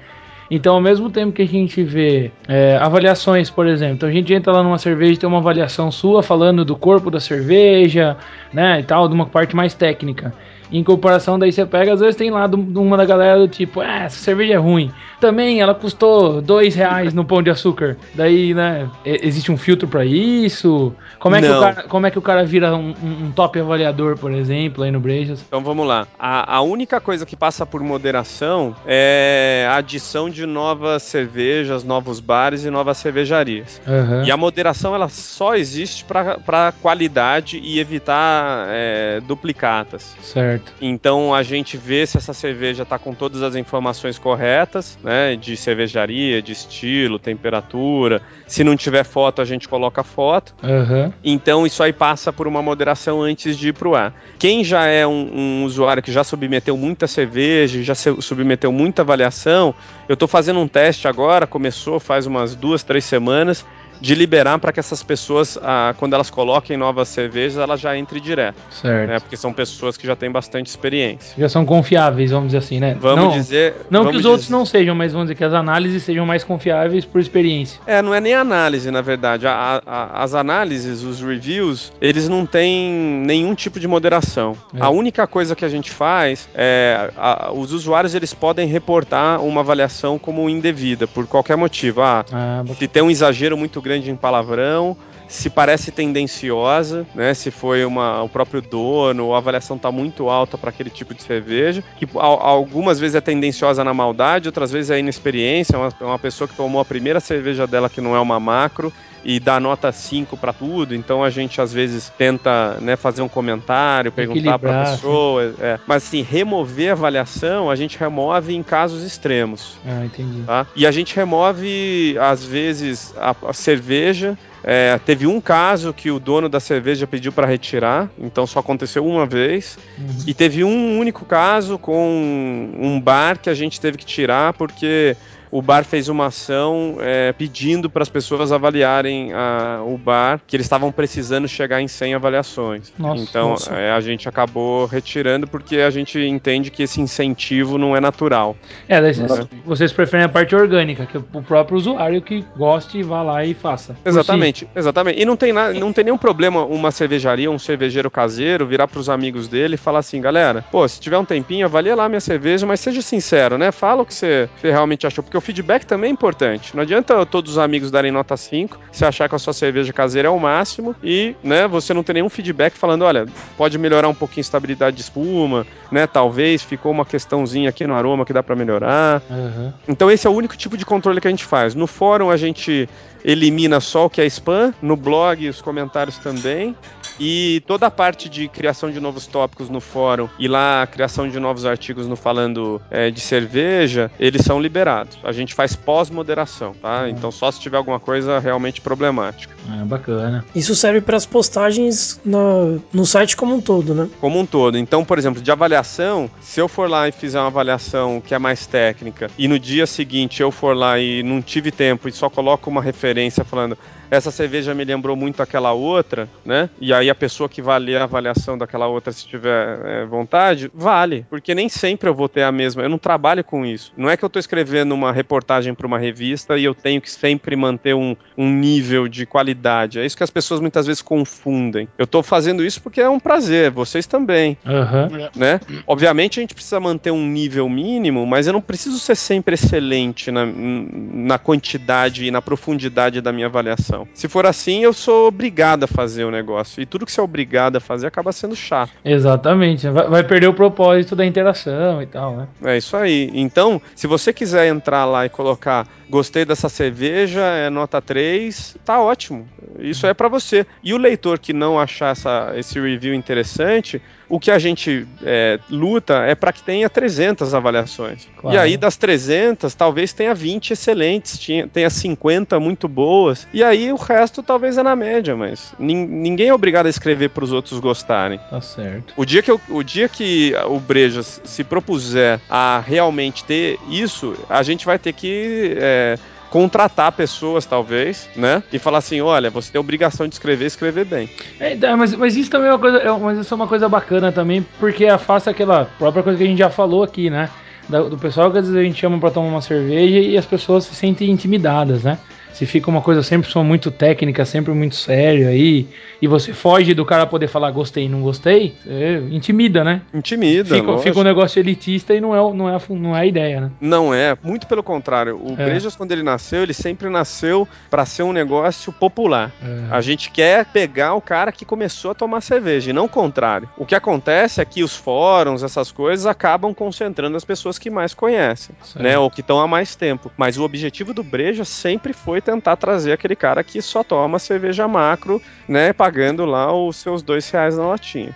[SPEAKER 3] Então, ao mesmo tempo que a gente vê é, avaliações, por exemplo, então a gente entra lá numa cerveja e tem uma avaliação sua falando do corpo da cerveja, né, e tal, de uma parte mais técnica. Em comparação, daí você pega, às vezes tem lá uma da galera do tipo, ah, essa cerveja é ruim. Também ela custou dois reais no pão de açúcar. Daí, né, existe um filtro pra isso? Como é, que o cara, como é que o cara vira um, um- top avaliador, por exemplo, aí no Brejas?
[SPEAKER 7] Então vamos lá. A, a única coisa que passa por moderação é a adição de novas cervejas, novos bares e novas cervejarias.
[SPEAKER 3] Aham.
[SPEAKER 7] E a moderação ela só existe para qualidade e evitar é, duplicatas.
[SPEAKER 3] Certo.
[SPEAKER 7] Então a gente vê se essa cerveja está com todas as informações corretas, né? De cervejaria, de estilo, temperatura. Se não tiver foto, a gente coloca foto.
[SPEAKER 3] Aham.
[SPEAKER 7] Então isso aí passa por uma moderação antes de ir pro ar. Quem já é um, um usuário que já submeteu muita cerveja, já submeteu muita avaliação, eu estou fazendo um teste agora, começou faz umas duas, três semanas, de liberar para que essas pessoas, ah, quando elas coloquem novas cervejas, elas já entrem direto.
[SPEAKER 3] Certo.
[SPEAKER 7] Né? Porque são pessoas que já têm bastante experiência.
[SPEAKER 3] Já são confiáveis, vamos dizer assim, né?
[SPEAKER 7] Vamos
[SPEAKER 3] não,
[SPEAKER 7] dizer.
[SPEAKER 3] Não
[SPEAKER 7] vamos
[SPEAKER 3] que os outros
[SPEAKER 7] dizer-
[SPEAKER 3] não sejam, mas vamos dizer que as análises sejam mais confiáveis por experiência.
[SPEAKER 7] É, não é nem análise, na verdade. A- a- as análises, os reviews, eles não têm nenhum tipo de moderação.
[SPEAKER 3] É.
[SPEAKER 7] A única coisa que a gente faz é a- os usuários eles podem reportar uma avaliação como indevida por qualquer motivo. Ah,
[SPEAKER 3] Ah,
[SPEAKER 7] se tem um exagero muito grande em palavrão, se parece tendenciosa, né? Se foi uma, o próprio dono, a avaliação está muito alta para aquele tipo de cerveja, que al- algumas vezes é tendenciosa na maldade, outras vezes é inexperiência, é uma, é uma pessoa que tomou a primeira cerveja dela que não é uma macro e dá nota 5 para tudo, então a gente às vezes tenta né, fazer um comentário, perguntar para a pessoa, é. mas assim, remover a avaliação, a gente remove em casos extremos
[SPEAKER 3] Ah, entendi.
[SPEAKER 7] tá? E a gente remove, às vezes, a, a cerveja. É, teve um caso que o dono da cerveja pediu para retirar, então só aconteceu uma vez. E teve um único caso com um bar que a gente teve que tirar porque o bar fez uma ação é, pedindo para as pessoas avaliarem a- o bar, que eles estavam precisando chegar em 100 avaliações.
[SPEAKER 3] Nossa,
[SPEAKER 7] então
[SPEAKER 3] nossa.
[SPEAKER 7] é, a gente acabou retirando porque a gente entende que esse incentivo não é natural.
[SPEAKER 3] É, daí vocês, vocês preferem a parte orgânica, que é o próprio usuário que goste e vá lá e faça.
[SPEAKER 7] Exatamente, exatamente. E não tem, na, não tem nenhum problema uma cervejaria, um cervejeiro caseiro, virar pros amigos dele e falar assim, galera, pô, se tiver um tempinho, avalia lá minha cerveja, mas seja sincero, né? Fala o que você realmente achou, porque o feedback também é importante. Não adianta todos os amigos darem nota 5, você achar que a sua cerveja caseira é o máximo e, né, você não ter nenhum feedback falando, olha, pode melhorar um pouquinho a estabilidade de espuma, né? Talvez ficou uma questãozinha aqui no aroma que dá pra melhorar.
[SPEAKER 3] Aham.
[SPEAKER 7] Então esse é o único tipo de controle que a gente faz. No fórum a gente elimina só o que é spam, no blog os comentários também. E toda a parte de criação de novos tópicos no fórum e lá a criação de novos artigos no falando é, de cerveja, eles são liberados. A gente faz pós-moderação, tá? Então só se tiver alguma coisa realmente problemática.
[SPEAKER 3] Ah, bacana.
[SPEAKER 2] Isso serve para as postagens na- no site como um todo, né?
[SPEAKER 7] como um todo. Então, por exemplo, de avaliação, se eu for lá e fizer uma avaliação que é mais técnica e no dia seguinte eu for lá e não tive tempo e só coloco uma referência falando essa cerveja me lembrou muito aquela outra, né? E aí a pessoa que vai ler a avaliação daquela outra, se tiver é, vontade, vale. Porque nem sempre eu vou ter a mesma. Eu não trabalho com isso. Não é que eu tô escrevendo uma reportagem para uma revista e eu tenho que sempre manter um, um nível de qualidade. É isso que as pessoas muitas vezes confundem. Eu tô fazendo isso porque é um prazer, vocês também.
[SPEAKER 3] Aham.
[SPEAKER 7] Né? Obviamente a gente precisa manter um nível mínimo, mas eu não preciso ser sempre excelente na, na quantidade e na profundidade da minha avaliação. Se for assim, eu sou obrigado a fazer o negócio. E tudo que você é obrigado a fazer acaba sendo chato.
[SPEAKER 3] Exatamente. Vai, vai perder o propósito da interação e tal, né?
[SPEAKER 7] É isso aí. Então, se você quiser entrar lá e colocar gostei dessa cerveja, é nota 3, tá ótimo. Isso é para você. E o leitor que não achar essa, esse review interessante, o que a gente é, luta é para que tenha 300 avaliações.
[SPEAKER 3] Claro.
[SPEAKER 7] E aí das 300, talvez tenha 20 excelentes, tinha- tenha 50 muito boas. E aí o resto talvez é na média, mas nin- ninguém é obrigado a escrever para os outros gostarem.
[SPEAKER 3] Tá certo.
[SPEAKER 7] O dia que, eu- o dia que o Brejas se propuser a realmente ter isso, a gente vai ter que é, contratar pessoas, talvez, né? E falar assim: olha, você tem obrigação de escrever, escrever bem.
[SPEAKER 3] É, então, mas, mas isso também é uma coisa, é, mas isso é uma coisa bacana também, porque afasta aquela própria coisa que a gente já falou aqui, né? Do pessoal que às vezes a gente chama pra tomar uma cerveja e as pessoas se sentem intimidadas, né? Se fica uma coisa sempre só muito técnica, sempre muito séria aí, e você foge do cara poder falar gostei e não gostei, é, intimida, né?
[SPEAKER 7] Intimida,
[SPEAKER 3] Fica,
[SPEAKER 7] lógico.
[SPEAKER 3] fica um negócio elitista e não é, não é, a não é a ideia, né?
[SPEAKER 7] Não é, muito pelo contrário. O
[SPEAKER 3] É.
[SPEAKER 7] Brejas, quando ele nasceu, ele sempre nasceu para ser um negócio popular.
[SPEAKER 3] É.
[SPEAKER 7] A gente quer pegar o cara que começou a tomar cerveja, e não o contrário. O que acontece é que os fóruns, essas coisas, acabam concentrando as pessoas que mais conhecem,
[SPEAKER 3] Certo.
[SPEAKER 7] né? Ou que estão há mais tempo. Mas o objetivo do Breja sempre foi tentar trazer aquele cara que só toma cerveja macro, né? Pagando lá os seus dois reais na latinha.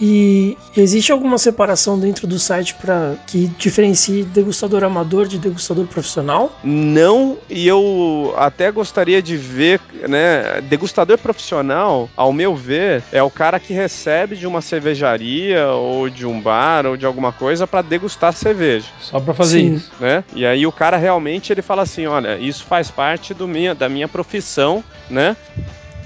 [SPEAKER 2] E existe alguma separação dentro do site para que diferencie degustador amador de degustador profissional?
[SPEAKER 7] Não, e eu até gostaria de ver, né? Degustador profissional, ao meu ver, é o cara que recebe de uma cervejaria ou de um bar ou de alguma coisa para degustar cerveja.
[SPEAKER 3] Só pra fazer
[SPEAKER 2] Sim.
[SPEAKER 3] isso.
[SPEAKER 7] Né? E aí o cara realmente ele fala assim, olha, isso faz parte do minha, da minha profissão, né?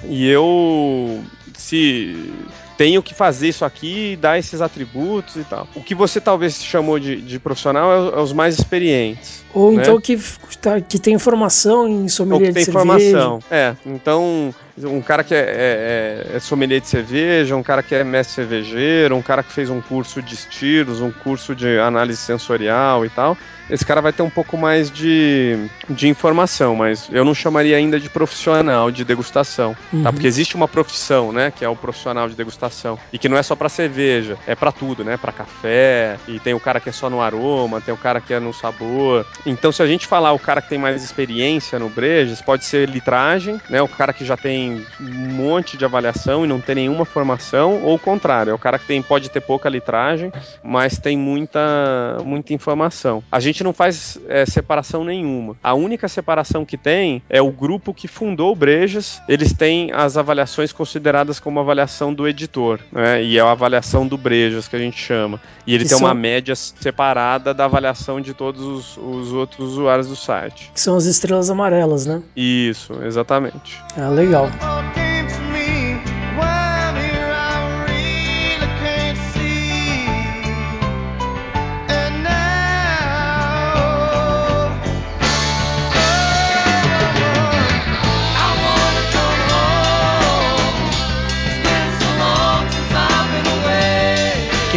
[SPEAKER 7] E eu se tenho que fazer isso aqui e dar esses atributos e tal. O que você talvez chamou de, de profissional é, é os mais experientes.
[SPEAKER 2] Ou
[SPEAKER 7] né?
[SPEAKER 2] então que, tá- que tem formação em
[SPEAKER 7] Ou
[SPEAKER 2] sommelier
[SPEAKER 7] que tem formação. É, então, um cara que é, é- é- é sommelier de cerveja, um cara que é mestre cervejeiro, um cara que fez um curso de estilos, um curso de análise sensorial e tal, esse cara vai ter um pouco mais de, de informação, mas eu não chamaria ainda de profissional de degustação,
[SPEAKER 2] Uhum.
[SPEAKER 7] tá? Porque existe uma profissão, né, que é o profissional de degustação, e que não é só pra cerveja, é pra tudo, né, Pra café, e tem o cara que é só no aroma, tem o cara que é no sabor. Então, se a gente falar o cara que tem mais experiência no brejas, pode ser litragem, né, o cara que já tem um monte de avaliação e não tem nenhuma formação, ou o contrário, é o cara que tem pode ter pouca litragem, mas tem muita muita informação. A gente não faz é, separação nenhuma. A única separação que tem é o grupo que fundou o Brejas. Eles têm as avaliações consideradas como avaliação do editor, né? E é a avaliação do Brejas que a gente chama. E ele
[SPEAKER 2] Que
[SPEAKER 7] tem
[SPEAKER 2] são-
[SPEAKER 7] uma média separada da avaliação de todos os, os outros usuários do site.
[SPEAKER 2] Que são as estrelas amarelas, né?
[SPEAKER 7] Isso, exatamente.
[SPEAKER 2] Ah, legal.
[SPEAKER 9] Que a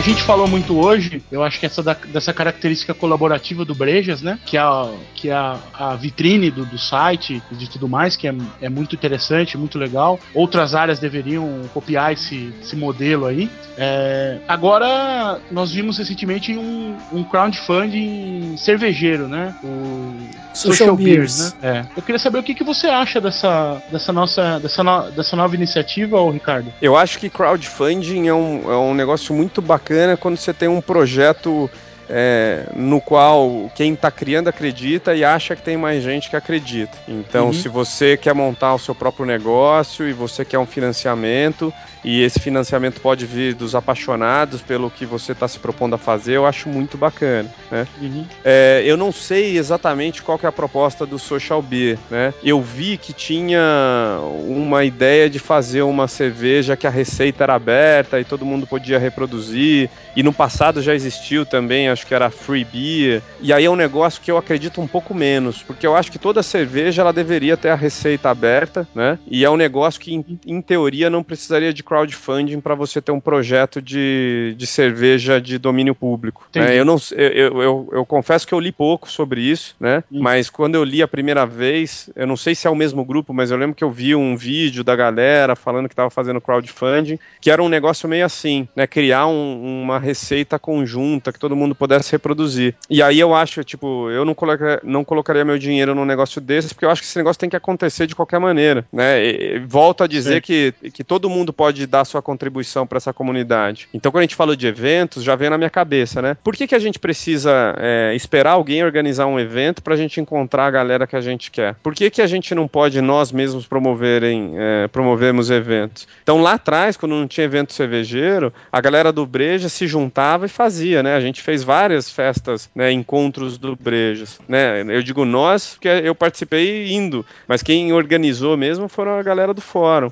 [SPEAKER 9] gente falou muito hoje, eu acho que essa da- dessa característica colaborativa do Brejas, né? Que é a, que é a, a vitrine do, do site e de tudo mais, que é, é muito interessante, muito legal. Outras áreas deveriam copiar esse, esse modelo aí. É, agora, nós vimos recentemente um, um crowdfunding cervejeiro, né? O
[SPEAKER 2] Social Beers.
[SPEAKER 9] né? É. Eu queria saber o que, que você acha dessa, dessa nossa dessa, no- dessa nova iniciativa, ô Ricardo.
[SPEAKER 7] Eu acho que crowdfunding é um, é um negócio muito bacana quando você tem um projeto é, no qual quem está criando acredita e acha que tem mais gente que acredita. Então,
[SPEAKER 9] Uhum.
[SPEAKER 7] se você quer montar o seu próprio negócio e você quer um financiamento, e esse financiamento pode vir dos apaixonados pelo que você está se propondo a fazer, eu acho muito bacana. Né?
[SPEAKER 9] Uhum.
[SPEAKER 7] É, eu não sei exatamente qual que é a proposta do Social Beer, né? Eu vi que tinha uma ideia de fazer uma cerveja que a receita era aberta e todo mundo podia reproduzir. E no passado já existiu também, acho que era Free Beer. E aí é um negócio que eu acredito um pouco menos, porque eu acho que toda cerveja ela deveria ter a receita aberta, né? E é um negócio que, em, em teoria, não precisaria de crowdfunding para você ter um projeto de, de cerveja de domínio público. né? Eu não eu, eu, eu, eu confesso que eu li pouco sobre isso, né?
[SPEAKER 9] Hum.
[SPEAKER 7] Mas quando eu li a primeira vez, eu não sei se é o mesmo grupo, mas eu lembro que eu vi um vídeo da galera falando que estava fazendo crowdfunding, que era um negócio meio assim, né? Criar um- uma receita conjunta que todo mundo pudesse reproduzir. E aí eu acho, tipo, eu não, coloca, não colocaria meu dinheiro num negócio desse, porque eu acho que esse negócio tem que acontecer de qualquer maneira, né? E- volto a dizer
[SPEAKER 9] Sim.
[SPEAKER 7] que, que todo mundo pode dar sua contribuição para essa comunidade. Então, quando a gente falou de eventos, já vem na minha cabeça, né? Por que, que a gente precisa é, esperar alguém organizar um evento para a gente encontrar a galera que a gente quer? Por que, que a gente não pode nós mesmos promoverem, é, promovermos eventos? Então, lá atrás, quando não tinha evento cervejeiro, a galera do Breja se juntava e fazia, né? A gente fez várias festas, né? Encontros do Brejas, né? Eu digo nós, porque eu participei indo, mas quem organizou mesmo foram a galera do fórum.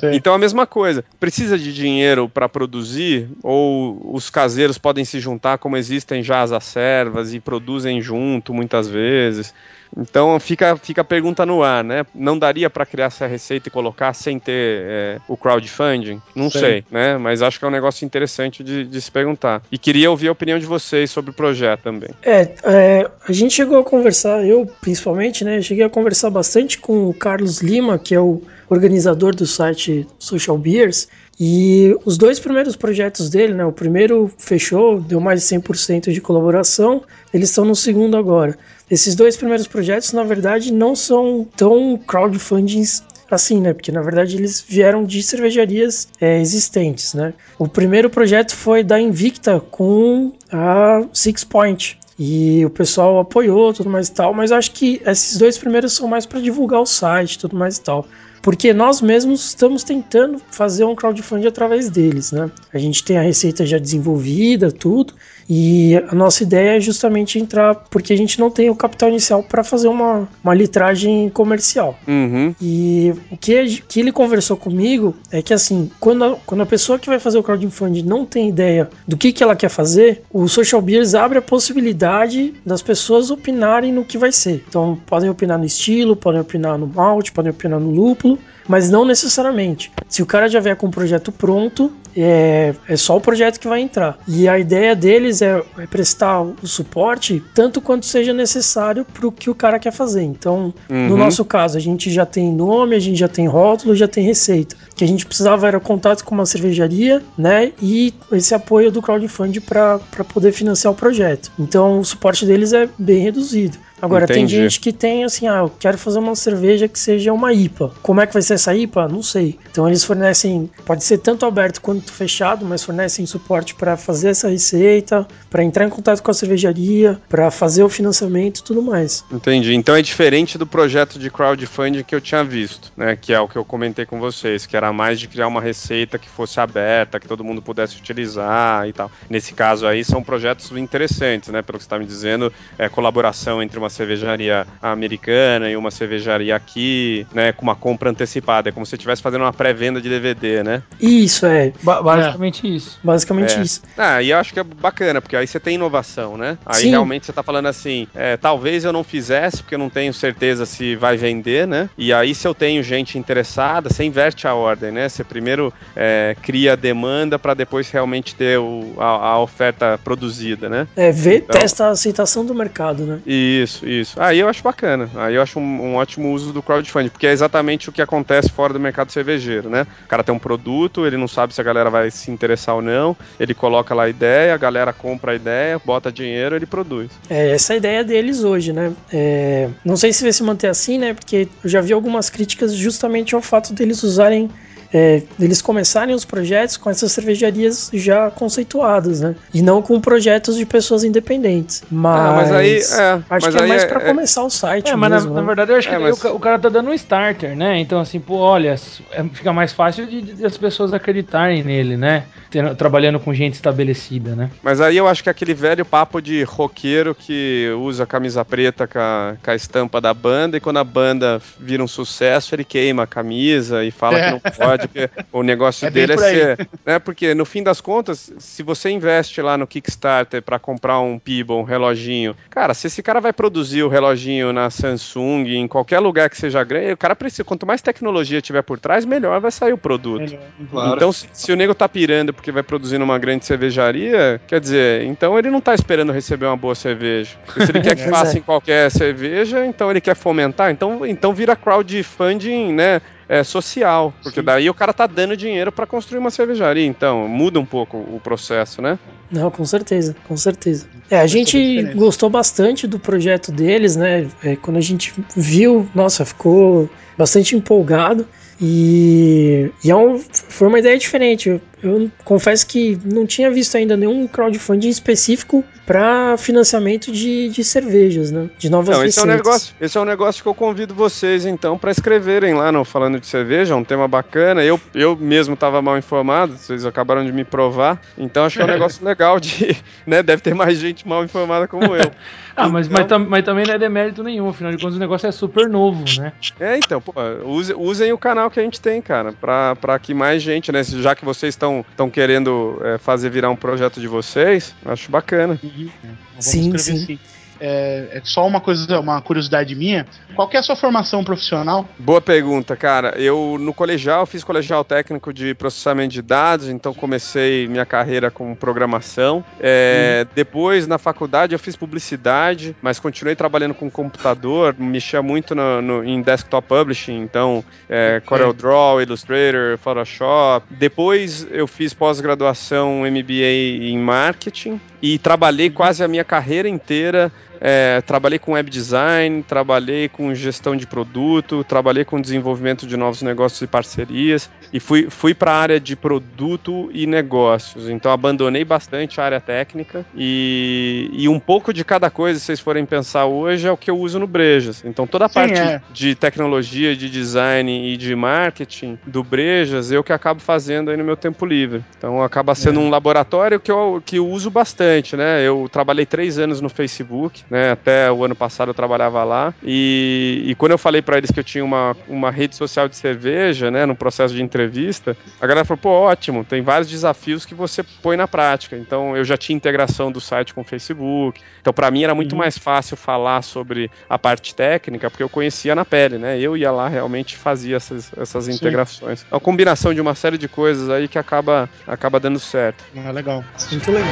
[SPEAKER 9] Sei.
[SPEAKER 7] Então a mesma coisa. Precisa de dinheiro para produzir ou os caseiros podem se juntar como existem já as acervas e produzem junto muitas vezes. Então fica, fica a pergunta no ar, né? Não daria para criar essa receita e colocar sem ter é, o crowdfunding? Não
[SPEAKER 9] Sei.
[SPEAKER 7] sei, né? Mas acho que é um negócio interessante de, de se perguntar. E queria ouvir a opinião de vocês sobre o projeto também.
[SPEAKER 2] É, é, a gente chegou a conversar, eu principalmente, né? Cheguei a conversar bastante com o Carlos Lima, que é o organizador do site Social Beers. E os dois primeiros projetos dele, né? O primeiro fechou, deu mais de 100% de colaboração. Eles estão no segundo agora. Esses dois primeiros projetos, na verdade, não são tão crowdfundings assim, né? Porque na verdade eles vieram de cervejarias é, existentes, né? O primeiro projeto foi da Invicta com a Six Point. E o pessoal apoiou, tudo mais e tal, mas acho que esses dois primeiros são mais para divulgar o site, tudo mais e tal. Porque nós mesmos estamos tentando fazer um crowdfunding através deles, né? A gente tem a receita já desenvolvida, tudo, e a nossa ideia é justamente entrar, porque a gente não tem o capital inicial para fazer uma, uma litragem comercial.
[SPEAKER 7] Uhum.
[SPEAKER 2] E o que, que ele conversou comigo é que assim, quando a, quando a pessoa que vai fazer o crowdfunding não tem ideia do que, que ela quer fazer, o Social Beers abre a possibilidade das pessoas opinarem no que vai ser. Então podem opinar no estilo, podem opinar no malte, podem opinar no lúpulo, mas não necessariamente. Se o cara já vier com o projeto pronto, é, é só o projeto que vai entrar. E a ideia deles é, é prestar o suporte tanto quanto seja necessário para o que o cara quer fazer. Então, no
[SPEAKER 7] Uhum.
[SPEAKER 2] nosso caso, a gente já tem nome, a gente já tem rótulo, já tem receita. O que a gente precisava era contato com uma cervejaria, né? E esse apoio do crowdfunding para poder financiar o projeto. Então, o suporte deles é bem reduzido. Agora, tem
[SPEAKER 7] Entendi.
[SPEAKER 2] gente que tem assim, ah, eu quero fazer uma cerveja que seja uma IPA. Como é que vai ser essa IPA? Não sei. Então eles fornecem, pode ser tanto aberto quanto fechado, mas fornecem suporte para fazer essa receita, para entrar em contato com a cervejaria, para fazer o financiamento e tudo mais.
[SPEAKER 7] Entendi. Então é diferente do projeto de crowdfunding que eu tinha visto, né? Que é o que eu comentei com vocês, que era mais de criar uma receita que fosse aberta, que todo mundo pudesse utilizar e tal. Nesse caso aí são projetos interessantes, né? Pelo que você está me dizendo, é colaboração entre uma cervejaria americana e uma cervejaria aqui, né? Com uma compra antecipada. É como se você estivesse fazendo uma pré-venda de DVD, né?
[SPEAKER 2] Isso é,
[SPEAKER 3] Ba- basicamente isso.
[SPEAKER 2] basicamente
[SPEAKER 7] É.
[SPEAKER 2] isso.
[SPEAKER 7] Ah, e eu acho que é bacana, porque aí você tem inovação, né? Aí
[SPEAKER 2] Sim.
[SPEAKER 7] realmente você tá falando assim, é, talvez eu não fizesse, porque eu não tenho certeza se vai vender, né? E aí se eu tenho gente interessada, você inverte a ordem, né? Você primeiro é, cria a demanda para depois realmente ter o- a, a oferta produzida, né?
[SPEAKER 2] É, vê,
[SPEAKER 7] Então-
[SPEAKER 2] testa a aceitação do mercado, né?
[SPEAKER 7] Isso, isso. Aí eu acho bacana. Aí eu acho um, um ótimo uso do crowdfunding, porque é exatamente o que acontece fora do mercado cervejeiro, né? O cara tem um produto, ele não sabe se a galera vai se interessar ou não, ele coloca lá a ideia, a galera compra a ideia, bota dinheiro, ele produz.
[SPEAKER 2] É essa a ideia deles hoje, né? É, não sei se vai se manter assim, né? Porque eu já vi algumas críticas justamente ao fato deles usarem é, eles começarem os projetos com essas cervejarias já conceituadas, né? E não com projetos de pessoas independentes. Mas,
[SPEAKER 7] Ah, mas aí, é,
[SPEAKER 2] acho
[SPEAKER 7] mas
[SPEAKER 2] que é
[SPEAKER 7] aí
[SPEAKER 2] mais
[SPEAKER 7] é-
[SPEAKER 2] pra
[SPEAKER 7] é-
[SPEAKER 2] começar o site.
[SPEAKER 3] É, mas na,
[SPEAKER 2] mesmo,
[SPEAKER 3] na
[SPEAKER 2] né?
[SPEAKER 3] verdade eu acho que
[SPEAKER 7] É,
[SPEAKER 3] daí
[SPEAKER 7] mas-
[SPEAKER 3] o, ca- o cara tá dando um starter, né? Então, assim, pô, olha, é- fica mais fácil de, de as pessoas acreditarem nele, né? Tendo- trabalhando com gente estabelecida, né?
[SPEAKER 7] Mas aí eu acho que é aquele velho papo de roqueiro que usa a camisa preta com a, com a estampa da banda e quando a banda vira um sucesso, ele queima a camisa e fala
[SPEAKER 9] É.
[SPEAKER 7] que não pode, porque o negócio
[SPEAKER 9] É
[SPEAKER 7] dele é ser. Né, porque no fim das contas, se você investe lá no Kickstarter pra comprar um Peeble, um reloginho, cara, se esse cara vai produzir o reloginho na Samsung, em qualquer lugar que seja grande, o cara precisa, quanto mais tecnologia tiver por trás, melhor vai sair o produto.
[SPEAKER 11] Claro.
[SPEAKER 7] Então, se, se o nego tá pirando porque vai produzir numa grande cervejaria, quer dizer, então ele não tá esperando receber uma boa cerveja. Se ele quer que faça em qualquer cerveja, então ele quer fomentar, então, então vira crowdfunding, né? É, social, porque daí o cara tá dando dinheiro pra construir uma cervejaria, então muda um pouco o processo, né?
[SPEAKER 2] Não, com certeza, com certeza. É, a gente gostou bastante do projeto deles, né? É, quando a gente viu, nossa, ficou bastante empolgado. E, e é um- foi uma ideia diferente. Eu, eu confesso que não tinha visto ainda nenhum crowdfunding específico para financiamento de, de cervejas, né? De novas
[SPEAKER 7] Não, esse é um negócio, esse é um negócio que eu convido vocês então para escreverem lá no falando de cerveja, um tema bacana. Eu, eu mesmo estava mal informado, vocês acabaram de me provar. Então acho que é um negócio legal de, né, deve ter mais gente mal informada como eu.
[SPEAKER 3] Ah, mas,
[SPEAKER 7] Então-
[SPEAKER 3] mas, tam- mas também não é demérito nenhum, afinal de contas o negócio é super novo, né?
[SPEAKER 7] É, então, pô, use- usem o canal que a gente tem, cara, pra, pra que mais gente, né? Já que vocês estão estão querendo é, fazer virar um projeto de vocês, acho bacana.
[SPEAKER 9] Vamos
[SPEAKER 2] Sim, sim.
[SPEAKER 9] sim. É, é só uma coisa, uma curiosidade minha. Qual é a sua formação profissional?
[SPEAKER 7] Boa pergunta, cara. Eu no colegial fiz colegial técnico de processamento de dados, então comecei minha carreira com programação. É, Depois na faculdade eu fiz publicidade, mas continuei trabalhando com computador, mexia muito no, no- em desktop publishing, então é, CorelDRAW, Illustrator, Photoshop. Depois eu fiz pós-graduação MBA em marketing e trabalhei quase a minha carreira inteira é, trabalhei com web design, trabalhei com gestão de produto, trabalhei com desenvolvimento de novos negócios e parcerias e fui, fui para a área de produto e negócios. Então abandonei bastante a área técnica e, e um pouco de cada coisa, se vocês forem pensar hoje, é o que eu uso no Brejas. Então toda a
[SPEAKER 9] Sim,
[SPEAKER 7] parte
[SPEAKER 9] é.
[SPEAKER 7] de tecnologia, de design e de marketing do Brejas, eu que acabo fazendo aí no meu tempo livre. Então acaba sendo um laboratório que eu, que eu uso bastante, né? Eu trabalhei três anos no Facebook, né? Até o ano passado eu trabalhava lá. E, e quando eu falei pra eles que eu tinha uma, uma rede social de cerveja, né? No processo de entrevista, a galera falou, pô, ótimo, tem vários desafios que você põe na prática. Então eu já tinha integração do site com o Facebook. Então pra mim era muito mais fácil falar sobre a parte técnica, porque eu conhecia na pele, né? Eu ia lá realmente fazia essas, essas integrações. É uma combinação de uma série de coisas aí que acaba, acaba dando certo.
[SPEAKER 9] Ah, legal.
[SPEAKER 2] Muito legal.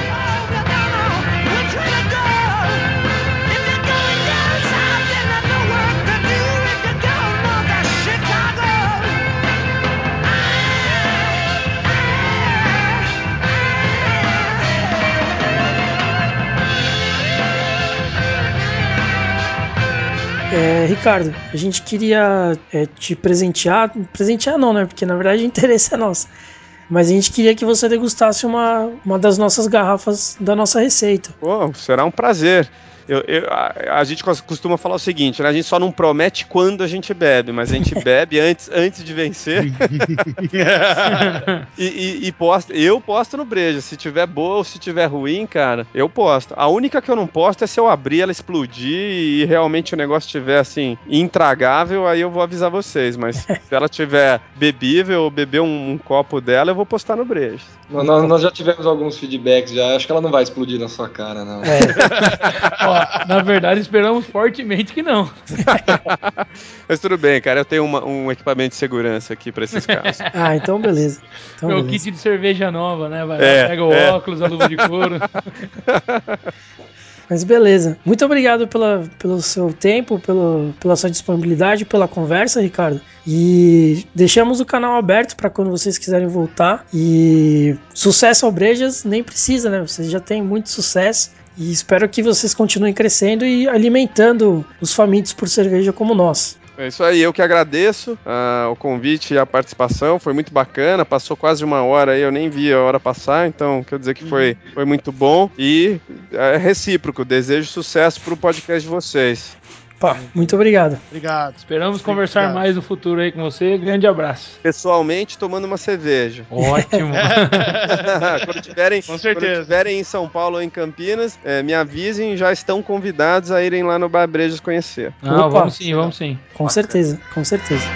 [SPEAKER 2] Ricardo, a gente queria é, te presentear. Presentear não, né? Porque na verdade o interesse é nosso. Mas a gente queria que você degustasse uma, uma das nossas garrafas da nossa receita.
[SPEAKER 7] Pô, será um prazer. Eu, eu- a, a gente cos- costuma falar o seguinte, né? A gente só não promete quando a gente bebe, mas a gente bebe antes, antes de vencer. e, e- e posta, eu posto no breja. Se tiver boa ou se tiver ruim, cara, eu posto. A única que eu não posto é se eu abrir ela explodir e realmente o negócio estiver assim, intragável, aí eu vou avisar vocês. Mas se ela tiver bebível ou beber um, um copo dela, eu vou postar no breja.
[SPEAKER 11] Nós, nós- nós já tivemos alguns feedbacks já. Acho que ela não vai explodir na sua cara, não.
[SPEAKER 3] Ó, na verdade, esperamos fortemente que não.
[SPEAKER 7] Mas tudo bem, cara. Eu tenho uma- um equipamento de segurança aqui pra esses casos.
[SPEAKER 2] Ah, então beleza. Então
[SPEAKER 3] Meu
[SPEAKER 2] beleza.
[SPEAKER 3] kit de cerveja nova, né? Vai
[SPEAKER 7] É,
[SPEAKER 3] pega o
[SPEAKER 7] é.
[SPEAKER 3] óculos, a luva de couro.
[SPEAKER 2] Mas beleza. Muito obrigado pela, pelo seu tempo, pelo, pela sua disponibilidade, pela conversa, Ricardo. E deixamos o canal aberto para quando vocês quiserem voltar. E sucesso ao Brejas nem precisa, né? Vocês já têm muito sucesso. E espero que vocês continuem crescendo e alimentando os famintos por cerveja como nós.
[SPEAKER 7] É isso aí, eu que agradeço ah, o convite e a participação, foi muito bacana, passou quase uma hora aí, eu nem vi a hora passar, então quer dizer que foi, foi muito bom e é recíproco, desejo sucesso pro podcast de vocês.
[SPEAKER 2] Pá, muito obrigado.
[SPEAKER 9] Obrigado.
[SPEAKER 3] Esperamos conversar
[SPEAKER 9] Obrigado.
[SPEAKER 3] mais no futuro aí com você. Grande abraço.
[SPEAKER 7] Pessoalmente, tomando uma cerveja.
[SPEAKER 3] Ótimo.
[SPEAKER 7] quando tiverem,
[SPEAKER 9] Com certeza.
[SPEAKER 7] Quando tiverem em São Paulo ou em Campinas, eh, me avisem, já estão convidados a irem lá no Bar Brejas conhecer.
[SPEAKER 2] Opa.
[SPEAKER 3] vamos sim, vamos sim.
[SPEAKER 2] Com certeza, com certeza.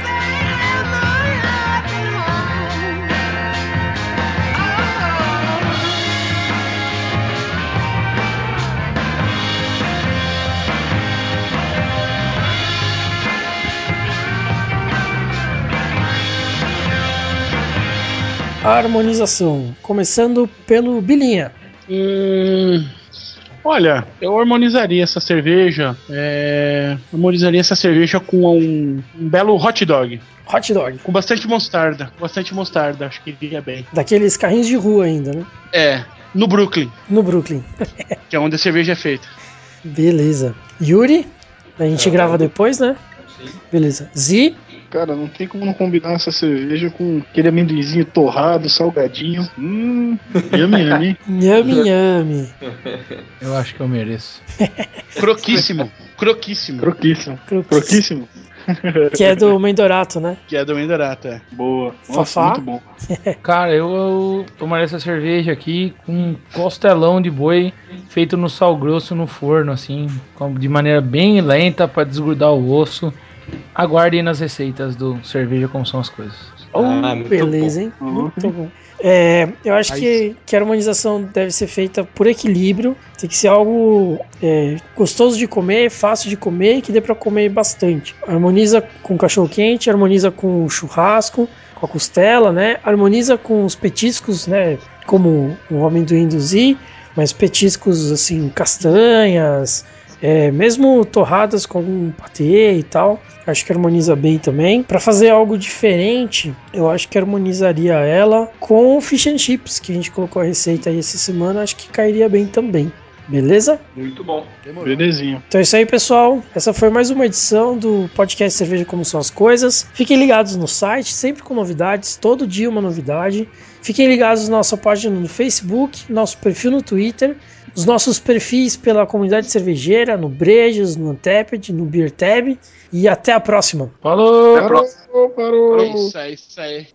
[SPEAKER 2] Harmonização, começando pelo Bilinha.
[SPEAKER 9] Hum, olha, eu harmonizaria essa cerveja. É, harmonizaria essa cerveja com um, um belo hot dog.
[SPEAKER 2] Hot dog,
[SPEAKER 9] Com bastante mostarda. Bastante mostarda, acho que iria bem.
[SPEAKER 2] daqueles carrinhos de rua ainda, né?
[SPEAKER 9] É, no Brooklyn,
[SPEAKER 2] No Brooklyn.
[SPEAKER 9] que é onde a cerveja é feita.
[SPEAKER 2] Beleza. Yuri, a gente grava depois, né? Beleza. Zi,
[SPEAKER 5] Cara, não tem como não combinar essa cerveja com aquele amendoinzinho torrado, salgadinho. Hum, yummy.
[SPEAKER 2] Nhame Nhame.
[SPEAKER 3] Eu acho que eu mereço.
[SPEAKER 9] Croquíssimo, croquíssimo.
[SPEAKER 5] Croquíssimo. Croquíssimo.
[SPEAKER 2] Que é do Mendorato, né?
[SPEAKER 9] Que é do Mendorato, é.
[SPEAKER 5] Boa. Nossa,
[SPEAKER 2] Fafá?
[SPEAKER 5] muito bom.
[SPEAKER 3] Cara, eu, eu tomaria essa cerveja aqui com um costelão de boi feito no sal grosso no forno, assim, de maneira bem lenta para desgrudar o osso. Aguardem nas receitas do cerveja como são as coisas.
[SPEAKER 2] Oh,
[SPEAKER 11] Ah, muito
[SPEAKER 2] beleza, hein? Muito bom. É, eu acho que, que a harmonização deve ser feita por equilíbrio. Tem que ser algo é, gostoso de comer, fácil de comer e que dê pra comer bastante. Harmoniza com cachorro quente, harmoniza com churrasco, com a costela, né? Harmoniza com os petiscos, né? Como o amendoim do Zi, mas petiscos assim, castanhas, é, mesmo torradas com algum patê e tal, acho que harmoniza bem também. Para fazer algo diferente, eu acho que harmonizaria ela com fish and chips, que a gente colocou a receita aí essa semana, acho que cairia bem também. Beleza?
[SPEAKER 11] Muito bom.
[SPEAKER 5] Belezinha.
[SPEAKER 2] Então é isso aí, pessoal. Essa foi mais uma edição do podcast Cerveja Como São as Coisas. Fiquem ligados no site, sempre com novidades, todo dia uma novidade. Fiquem ligados na nossa página no Facebook, nosso perfil no Twitter, os nossos perfis pela comunidade cervejeira, no Brejas, no Anteped, no Beer Tab. E até a próxima.
[SPEAKER 3] Falou!
[SPEAKER 5] Parou, parou.
[SPEAKER 9] É isso aí, isso aí.